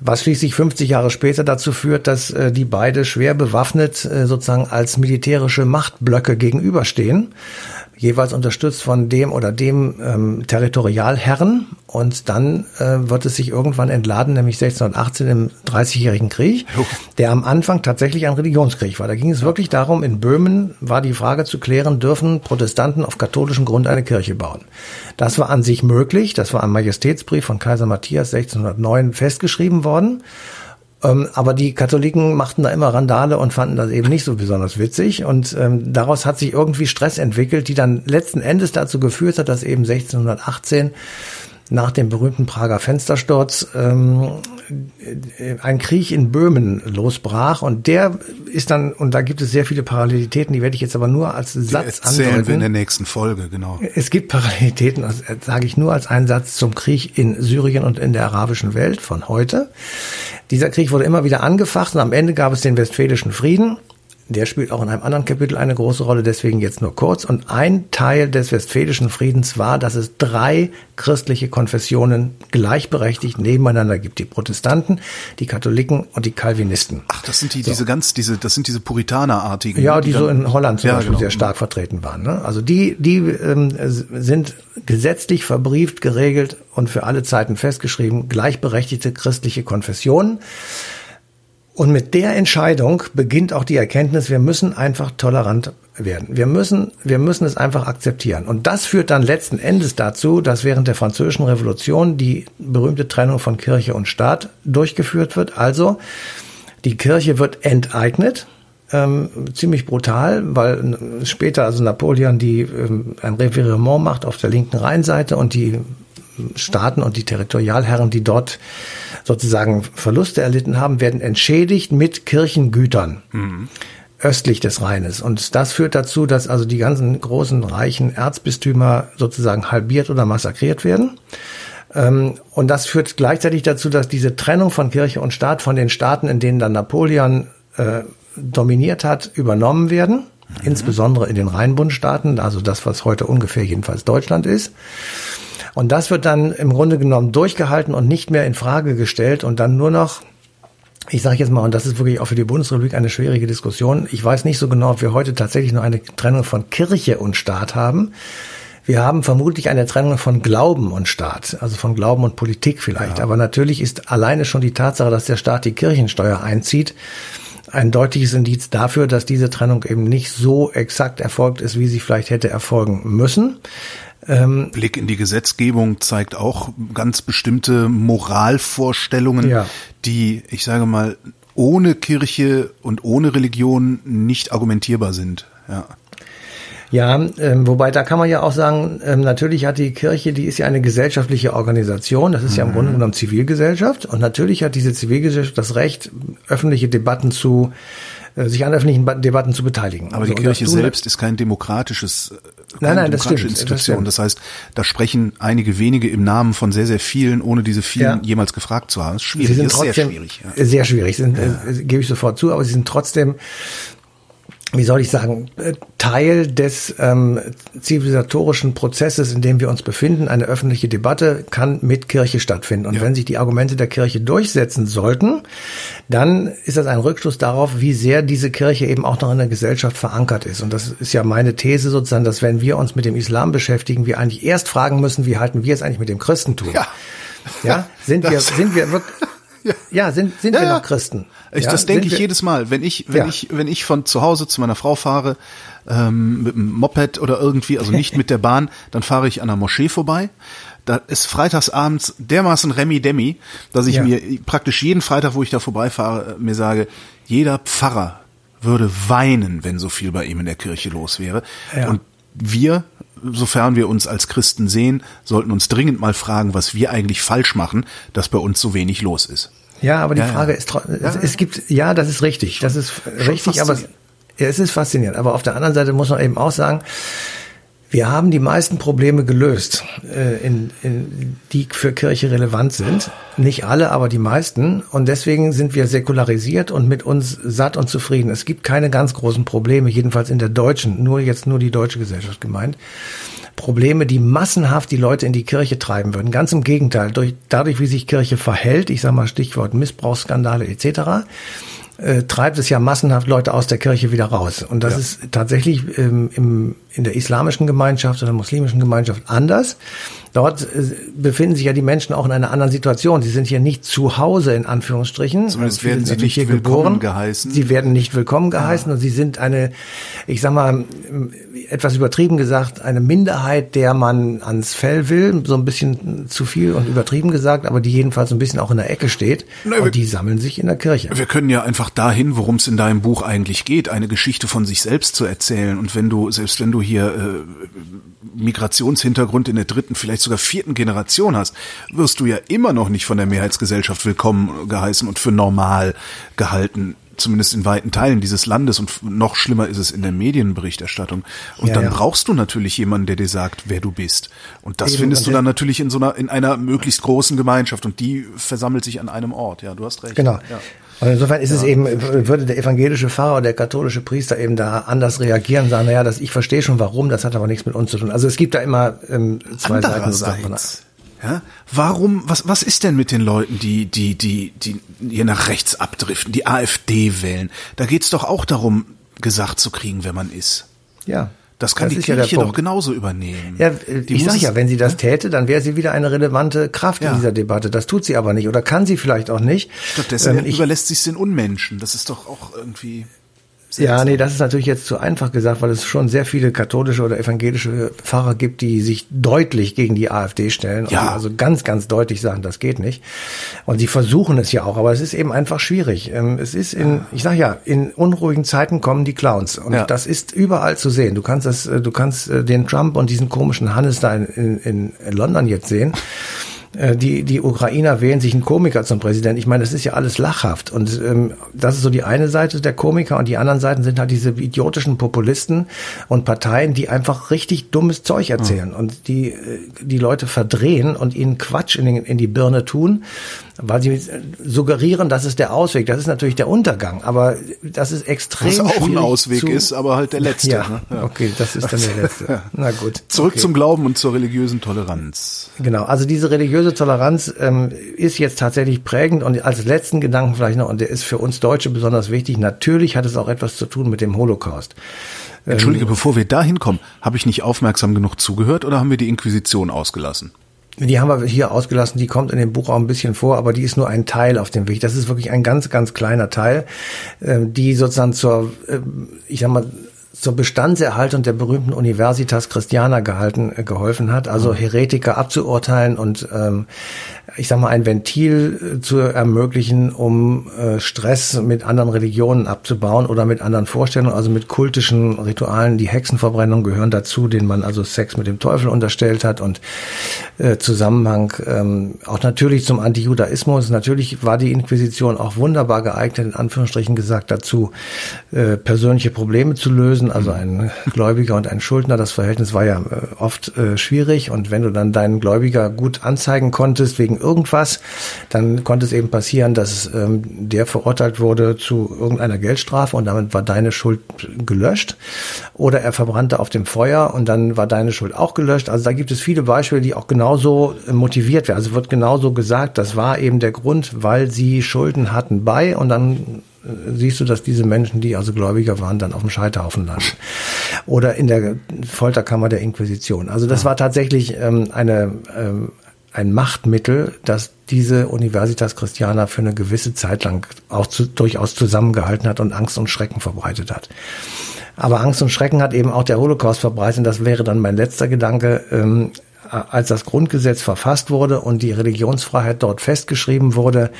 was schließlich 50 Jahre später dazu führt, dass äh, die beide schwer bewaffnet äh, sozusagen als militärische Machtblöcke gegenüberstehen jeweils unterstützt von dem oder dem ähm, Territorialherren. Und dann äh, wird es sich irgendwann entladen, nämlich 1618 im Dreißigjährigen Krieg, der am Anfang tatsächlich ein Religionskrieg war. Da ging es wirklich darum, in Böhmen war die Frage zu klären, dürfen Protestanten auf katholischem Grund eine Kirche bauen. Das war an sich möglich, das war am Majestätsbrief von Kaiser Matthias 1609 festgeschrieben worden. Ähm, aber die Katholiken machten da immer Randale und fanden das eben nicht so besonders witzig. Und ähm, daraus hat sich irgendwie Stress entwickelt, die dann letzten Endes dazu geführt hat, dass eben 1618 nach dem berühmten Prager Fenstersturz ähm, ein Krieg in Böhmen losbrach und der ist dann und da gibt es sehr viele Parallelitäten, die werde ich jetzt aber nur als Satz die erzählen andeuten. wir in der nächsten Folge, genau. Es gibt Parallelitäten, das sage ich nur als einen Satz zum Krieg in Syrien und in der arabischen Welt von heute. Dieser Krieg wurde immer wieder angefacht und am Ende gab es den Westfälischen Frieden der spielt auch in einem anderen Kapitel eine große Rolle, deswegen jetzt nur kurz. Und ein Teil des Westfälischen Friedens war, dass es drei christliche Konfessionen gleichberechtigt nebeneinander gibt. Die Protestanten, die Katholiken und die Calvinisten. Ach, das sind die, so. diese ganz, diese, das sind diese Puritanerartigen. Ja, die, die so in Holland zum ja, Beispiel genau. sehr stark vertreten waren. Ne? Also die, die ähm, sind gesetzlich verbrieft, geregelt und für alle Zeiten festgeschrieben, gleichberechtigte christliche Konfessionen. Und mit der Entscheidung beginnt auch die Erkenntnis, wir müssen einfach tolerant werden. Wir müssen, wir müssen es einfach akzeptieren. Und das führt dann letzten Endes dazu, dass während der französischen Revolution die berühmte Trennung von Kirche und Staat durchgeführt wird. Also die Kirche wird enteignet, ähm, ziemlich brutal, weil später also Napoleon die ähm, ein Revirement macht auf der linken Rheinseite und die Staaten und die Territorialherren, die dort sozusagen Verluste erlitten haben, werden entschädigt mit Kirchengütern. Mhm östlich des Rheines. Und das führt dazu, dass also die ganzen großen reichen Erzbistümer sozusagen halbiert oder massakriert werden. Ähm, und das führt gleichzeitig dazu, dass diese Trennung von Kirche und Staat von den Staaten, in denen dann Napoleon äh, dominiert hat, übernommen werden. Mhm. Insbesondere in den Rheinbundstaaten, also das, was heute ungefähr jedenfalls Deutschland ist. Und das wird dann im Grunde genommen durchgehalten und nicht mehr in Frage gestellt und dann nur noch ich sage jetzt mal, und das ist wirklich auch für die Bundesrepublik eine schwierige Diskussion. Ich weiß nicht so genau, ob wir heute tatsächlich nur eine Trennung von Kirche und Staat haben. Wir haben vermutlich eine Trennung von Glauben und Staat, also von Glauben und Politik vielleicht. Ja. Aber natürlich ist alleine schon die Tatsache, dass der Staat die Kirchensteuer einzieht, ein deutliches Indiz dafür, dass diese Trennung eben nicht so exakt erfolgt ist, wie sie vielleicht hätte erfolgen müssen. Ähm, Blick in die Gesetzgebung zeigt auch ganz bestimmte Moralvorstellungen, ja. die, ich sage mal, ohne Kirche und ohne Religion nicht argumentierbar sind. Ja. Ja, ähm, wobei da kann man ja auch sagen, ähm, natürlich hat die Kirche, die ist ja eine gesellschaftliche Organisation, das ist mhm. ja im Grunde genommen Zivilgesellschaft und natürlich hat diese Zivilgesellschaft das Recht, öffentliche Debatten zu äh, sich an öffentlichen Debatten zu beteiligen. Aber also, die Kirche selbst ist kein demokratisches äh, keine nein, nein, das stimmt, Institution. Das, das, heißt, da sprechen einige wenige im Namen von sehr, sehr vielen, ohne diese vielen ja. jemals gefragt zu haben. Das ist schwierig. Sie sind trotzdem, sehr schwierig. Ja. Sehr schwierig, sind, ja. äh, gebe ich sofort zu, aber sie sind trotzdem wie soll ich sagen, äh, Teil des ähm, zivilisatorischen Prozesses, in dem wir uns befinden. Eine öffentliche Debatte kann mit Kirche stattfinden. Und ja. wenn sich die Argumente der Kirche durchsetzen sollten, dann ist das ein Rückschluss darauf, wie sehr diese Kirche eben auch noch in der Gesellschaft verankert ist. Und das ist ja meine These sozusagen, dass wenn wir uns mit dem Islam beschäftigen, wir eigentlich erst fragen müssen, wie halten wir es eigentlich mit dem Christentum? Ja. Ja, sind wir, sind wir wirklich, ja. ja, sind, sind ja, wir noch Christen? Ich, das denke ich jedes Mal, wenn ich, wenn ich, wenn ich von zu Hause zu meiner Frau fahre, ähm, mit dem Moped oder irgendwie, also nicht mit der Bahn, dann fahre ich an der Moschee vorbei. Da ist freitagsabends dermaßen Remi Demi, dass ich mir praktisch jeden Freitag, wo ich da vorbeifahre, mir sage, jeder Pfarrer würde weinen, wenn so viel bei ihm in der Kirche los wäre. Und wir sofern wir uns als Christen sehen, sollten uns dringend mal fragen, was wir eigentlich falsch machen, dass bei uns so wenig los ist. Ja, aber die ja, Frage ja. ist, es, es, gibt, ja, das ist richtig, das ist richtig, aber ja, es ist faszinierend. Aber auf der anderen Seite muss man eben auch sagen, wir haben die meisten Probleme gelöst, äh, in, in, die für Kirche relevant sind. Nicht alle, aber die meisten. Und deswegen sind wir säkularisiert und mit uns satt und zufrieden. Es gibt keine ganz großen Probleme, jedenfalls in der deutschen, nur jetzt nur die deutsche Gesellschaft gemeint. Probleme, die massenhaft die Leute in die Kirche treiben würden. Ganz im Gegenteil, durch, dadurch, wie sich Kirche verhält, ich sage mal Stichwort Missbrauchsskandale etc., äh, treibt es ja massenhaft Leute aus der Kirche wieder raus. Und das ja. ist tatsächlich ähm, im, in der islamischen Gemeinschaft oder muslimischen Gemeinschaft anders. Dort äh, befinden sich ja die Menschen auch in einer anderen Situation. Sie sind hier nicht zu Hause in Anführungsstrichen. Zumindest werden sie nicht hier willkommen geboren. geheißen. Sie werden nicht willkommen geheißen ja. und sie sind eine, ich sag mal, etwas übertrieben gesagt, eine Minderheit, der man ans Fell will, so ein bisschen zu viel und übertrieben gesagt, aber die jedenfalls ein bisschen auch in der Ecke steht. Na, und die sammeln sich in der Kirche. Wir können ja einfach dahin, worum es in deinem Buch eigentlich geht, eine Geschichte von sich selbst zu erzählen. Und wenn du, selbst wenn du hier äh, Migrationshintergrund in der dritten, vielleicht sogar vierten Generation hast, wirst du ja immer noch nicht von der Mehrheitsgesellschaft willkommen geheißen und für normal gehalten zumindest in weiten Teilen dieses Landes und noch schlimmer ist es in der Medienberichterstattung. Und ja, dann ja. brauchst du natürlich jemanden, der dir sagt, wer du bist. Und das Eben, findest du dann natürlich in so einer, in einer möglichst großen Gemeinschaft und die versammelt sich an einem Ort. Ja, du hast recht. Genau. Ja. Und insofern ist ja. es eben, würde der evangelische Pfarrer oder der katholische Priester eben da anders reagieren, sagen, naja, das, ich verstehe schon warum, das hat aber nichts mit uns zu tun. Also es gibt da immer ähm, zwei Seiten. Ja? Warum, was, was ist denn mit den Leuten, die, die, die, die hier nach rechts abdriften, die AfD wählen? Da geht's doch auch darum, gesagt zu kriegen, wer man ist. Ja. Das kann das die Kirche ja doch genauso übernehmen. Ja, die ich sage ja, wenn sie das täte, dann wäre sie wieder eine relevante Kraft ja. in dieser Debatte. Das tut sie aber nicht oder kann sie vielleicht auch nicht. Stattdessen ähm, überlässt sie es den Unmenschen. Das ist doch auch irgendwie. Ja, nee, das ist natürlich jetzt zu einfach gesagt, weil es schon sehr viele katholische oder evangelische Pfarrer gibt, die sich deutlich gegen die AfD stellen. Ja. also ganz, ganz deutlich sagen, das geht nicht. Und sie versuchen es ja auch, aber es ist eben einfach schwierig. Ähm, es ist in, ich sag ja, in unruhigen Zeiten kommen die Clowns. Und ja. das ist überall zu sehen. Du kannst das, äh, du kannst äh, den Trump und diesen komischen Hannes da in, in, in London jetzt sehen. Äh, die, die Ukrainer wählen sich einen Komiker zum Präsidenten. Ich meine, das ist ja alles lachhaft. Und ähm, das ist so die eine Seite der Komiker und die anderen Seiten sind halt diese idiotischen Populisten und Parteien, die einfach richtig dummes Zeug erzählen mhm. und die äh, die Leute verdrehen und ihnen Quatsch in, den, in die Birne tun weil sie suggerieren, das ist der Ausweg. Das ist natürlich der Untergang, aber das ist extrem Was auch ein Ausweg zu, ist, aber halt der letzte. Ja, ne? ja. okay, das ist dann der letzte. Na gut. Zurück okay. zum Glauben und zur religiösen Toleranz. Genau, also diese religiöse Toleranz ähm, ist jetzt tatsächlich prägend und als letzten Gedanken vielleicht noch, und der ist für uns Deutsche besonders wichtig, natürlich hat es auch etwas zu tun mit dem Holocaust. Entschuldige, ähm, bevor wir da hinkommen, habe ich nicht aufmerksam genug zugehört oder haben wir die Inquisition ausgelassen? Die haben wir hier ausgelassen, die kommt in dem Buch auch ein bisschen vor, aber die ist nur ein Teil auf dem Weg. Das ist wirklich ein ganz, ganz kleiner Teil, ähm, die sozusagen zur, ähm, ich sag mal, zur Bestandserhaltung der berühmten Universitas Christiana gehalten, äh, geholfen hat, also mhm. Heretiker abzuurteilen und ähm, ich sag mal ein Ventil äh, zu ermöglichen, um äh, Stress mit anderen Religionen abzubauen oder mit anderen Vorstellungen, also mit kultischen Ritualen. Die Hexenverbrennung gehören dazu, denen man also Sex mit dem Teufel unterstellt hat und äh, Zusammenhang ähm, auch natürlich zum Antijudaismus. Natürlich war die Inquisition auch wunderbar geeignet, in Anführungsstrichen gesagt, dazu äh, persönliche Probleme zu lösen. Also ein Gläubiger und ein Schuldner, das Verhältnis war ja äh, oft äh, schwierig und wenn du dann deinen Gläubiger gut anzeigen konntest wegen irgendwas, dann konnte es eben passieren, dass ähm, der verurteilt wurde zu irgendeiner Geldstrafe und damit war deine Schuld gelöscht. Oder er verbrannte auf dem Feuer und dann war deine Schuld auch gelöscht. Also da gibt es viele Beispiele, die auch genauso motiviert werden. Also wird genauso gesagt, das war eben der Grund, weil sie Schulden hatten bei und dann äh, siehst du, dass diese Menschen, die also Gläubiger waren, dann auf dem Scheiterhaufen landen. Oder in der Folterkammer der Inquisition. Also das war tatsächlich ähm, eine, ähm, ein Machtmittel, das diese Universitas Christiana für eine gewisse Zeit lang auch zu, durchaus zusammengehalten hat und Angst und Schrecken verbreitet hat. Aber Angst und Schrecken hat eben auch der Holocaust verbreitet. Und das wäre dann mein letzter Gedanke. Ähm, als das Grundgesetz verfasst wurde und die Religionsfreiheit dort festgeschrieben wurde,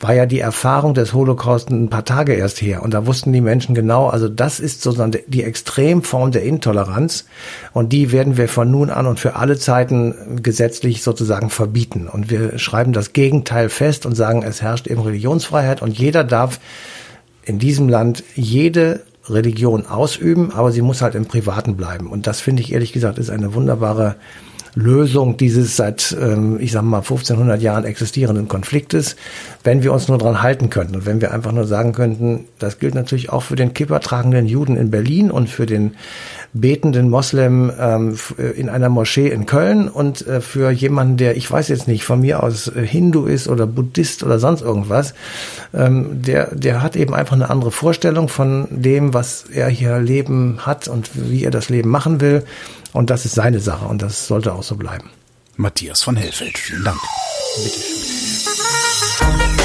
war ja die Erfahrung des Holocaust ein paar Tage erst her. Und da wussten die Menschen genau, also das ist sozusagen die Extremform der Intoleranz. Und die werden wir von nun an und für alle Zeiten gesetzlich sozusagen verbieten. Und wir schreiben das Gegenteil fest und sagen, es herrscht eben Religionsfreiheit und jeder darf in diesem Land jede Religion ausüben, aber sie muss halt im Privaten bleiben. Und das finde ich ehrlich gesagt ist eine wunderbare Lösung dieses seit, ähm, ich sag mal, 1500 Jahren existierenden Konfliktes, wenn wir uns nur dran halten könnten und wenn wir einfach nur sagen könnten, das gilt natürlich auch für den kippertragenden Juden in Berlin und für den betenden Moslem ähm, in einer Moschee in Köln und äh, für jemanden, der, ich weiß jetzt nicht, von mir aus äh, Hindu ist oder Buddhist oder sonst irgendwas, ähm, der, der hat eben einfach eine andere Vorstellung von dem, was er hier Leben hat und wie er das Leben machen will. Und das ist seine Sache und das sollte auch so bleiben. Matthias von Hellfeld, vielen Dank. Bitte schön.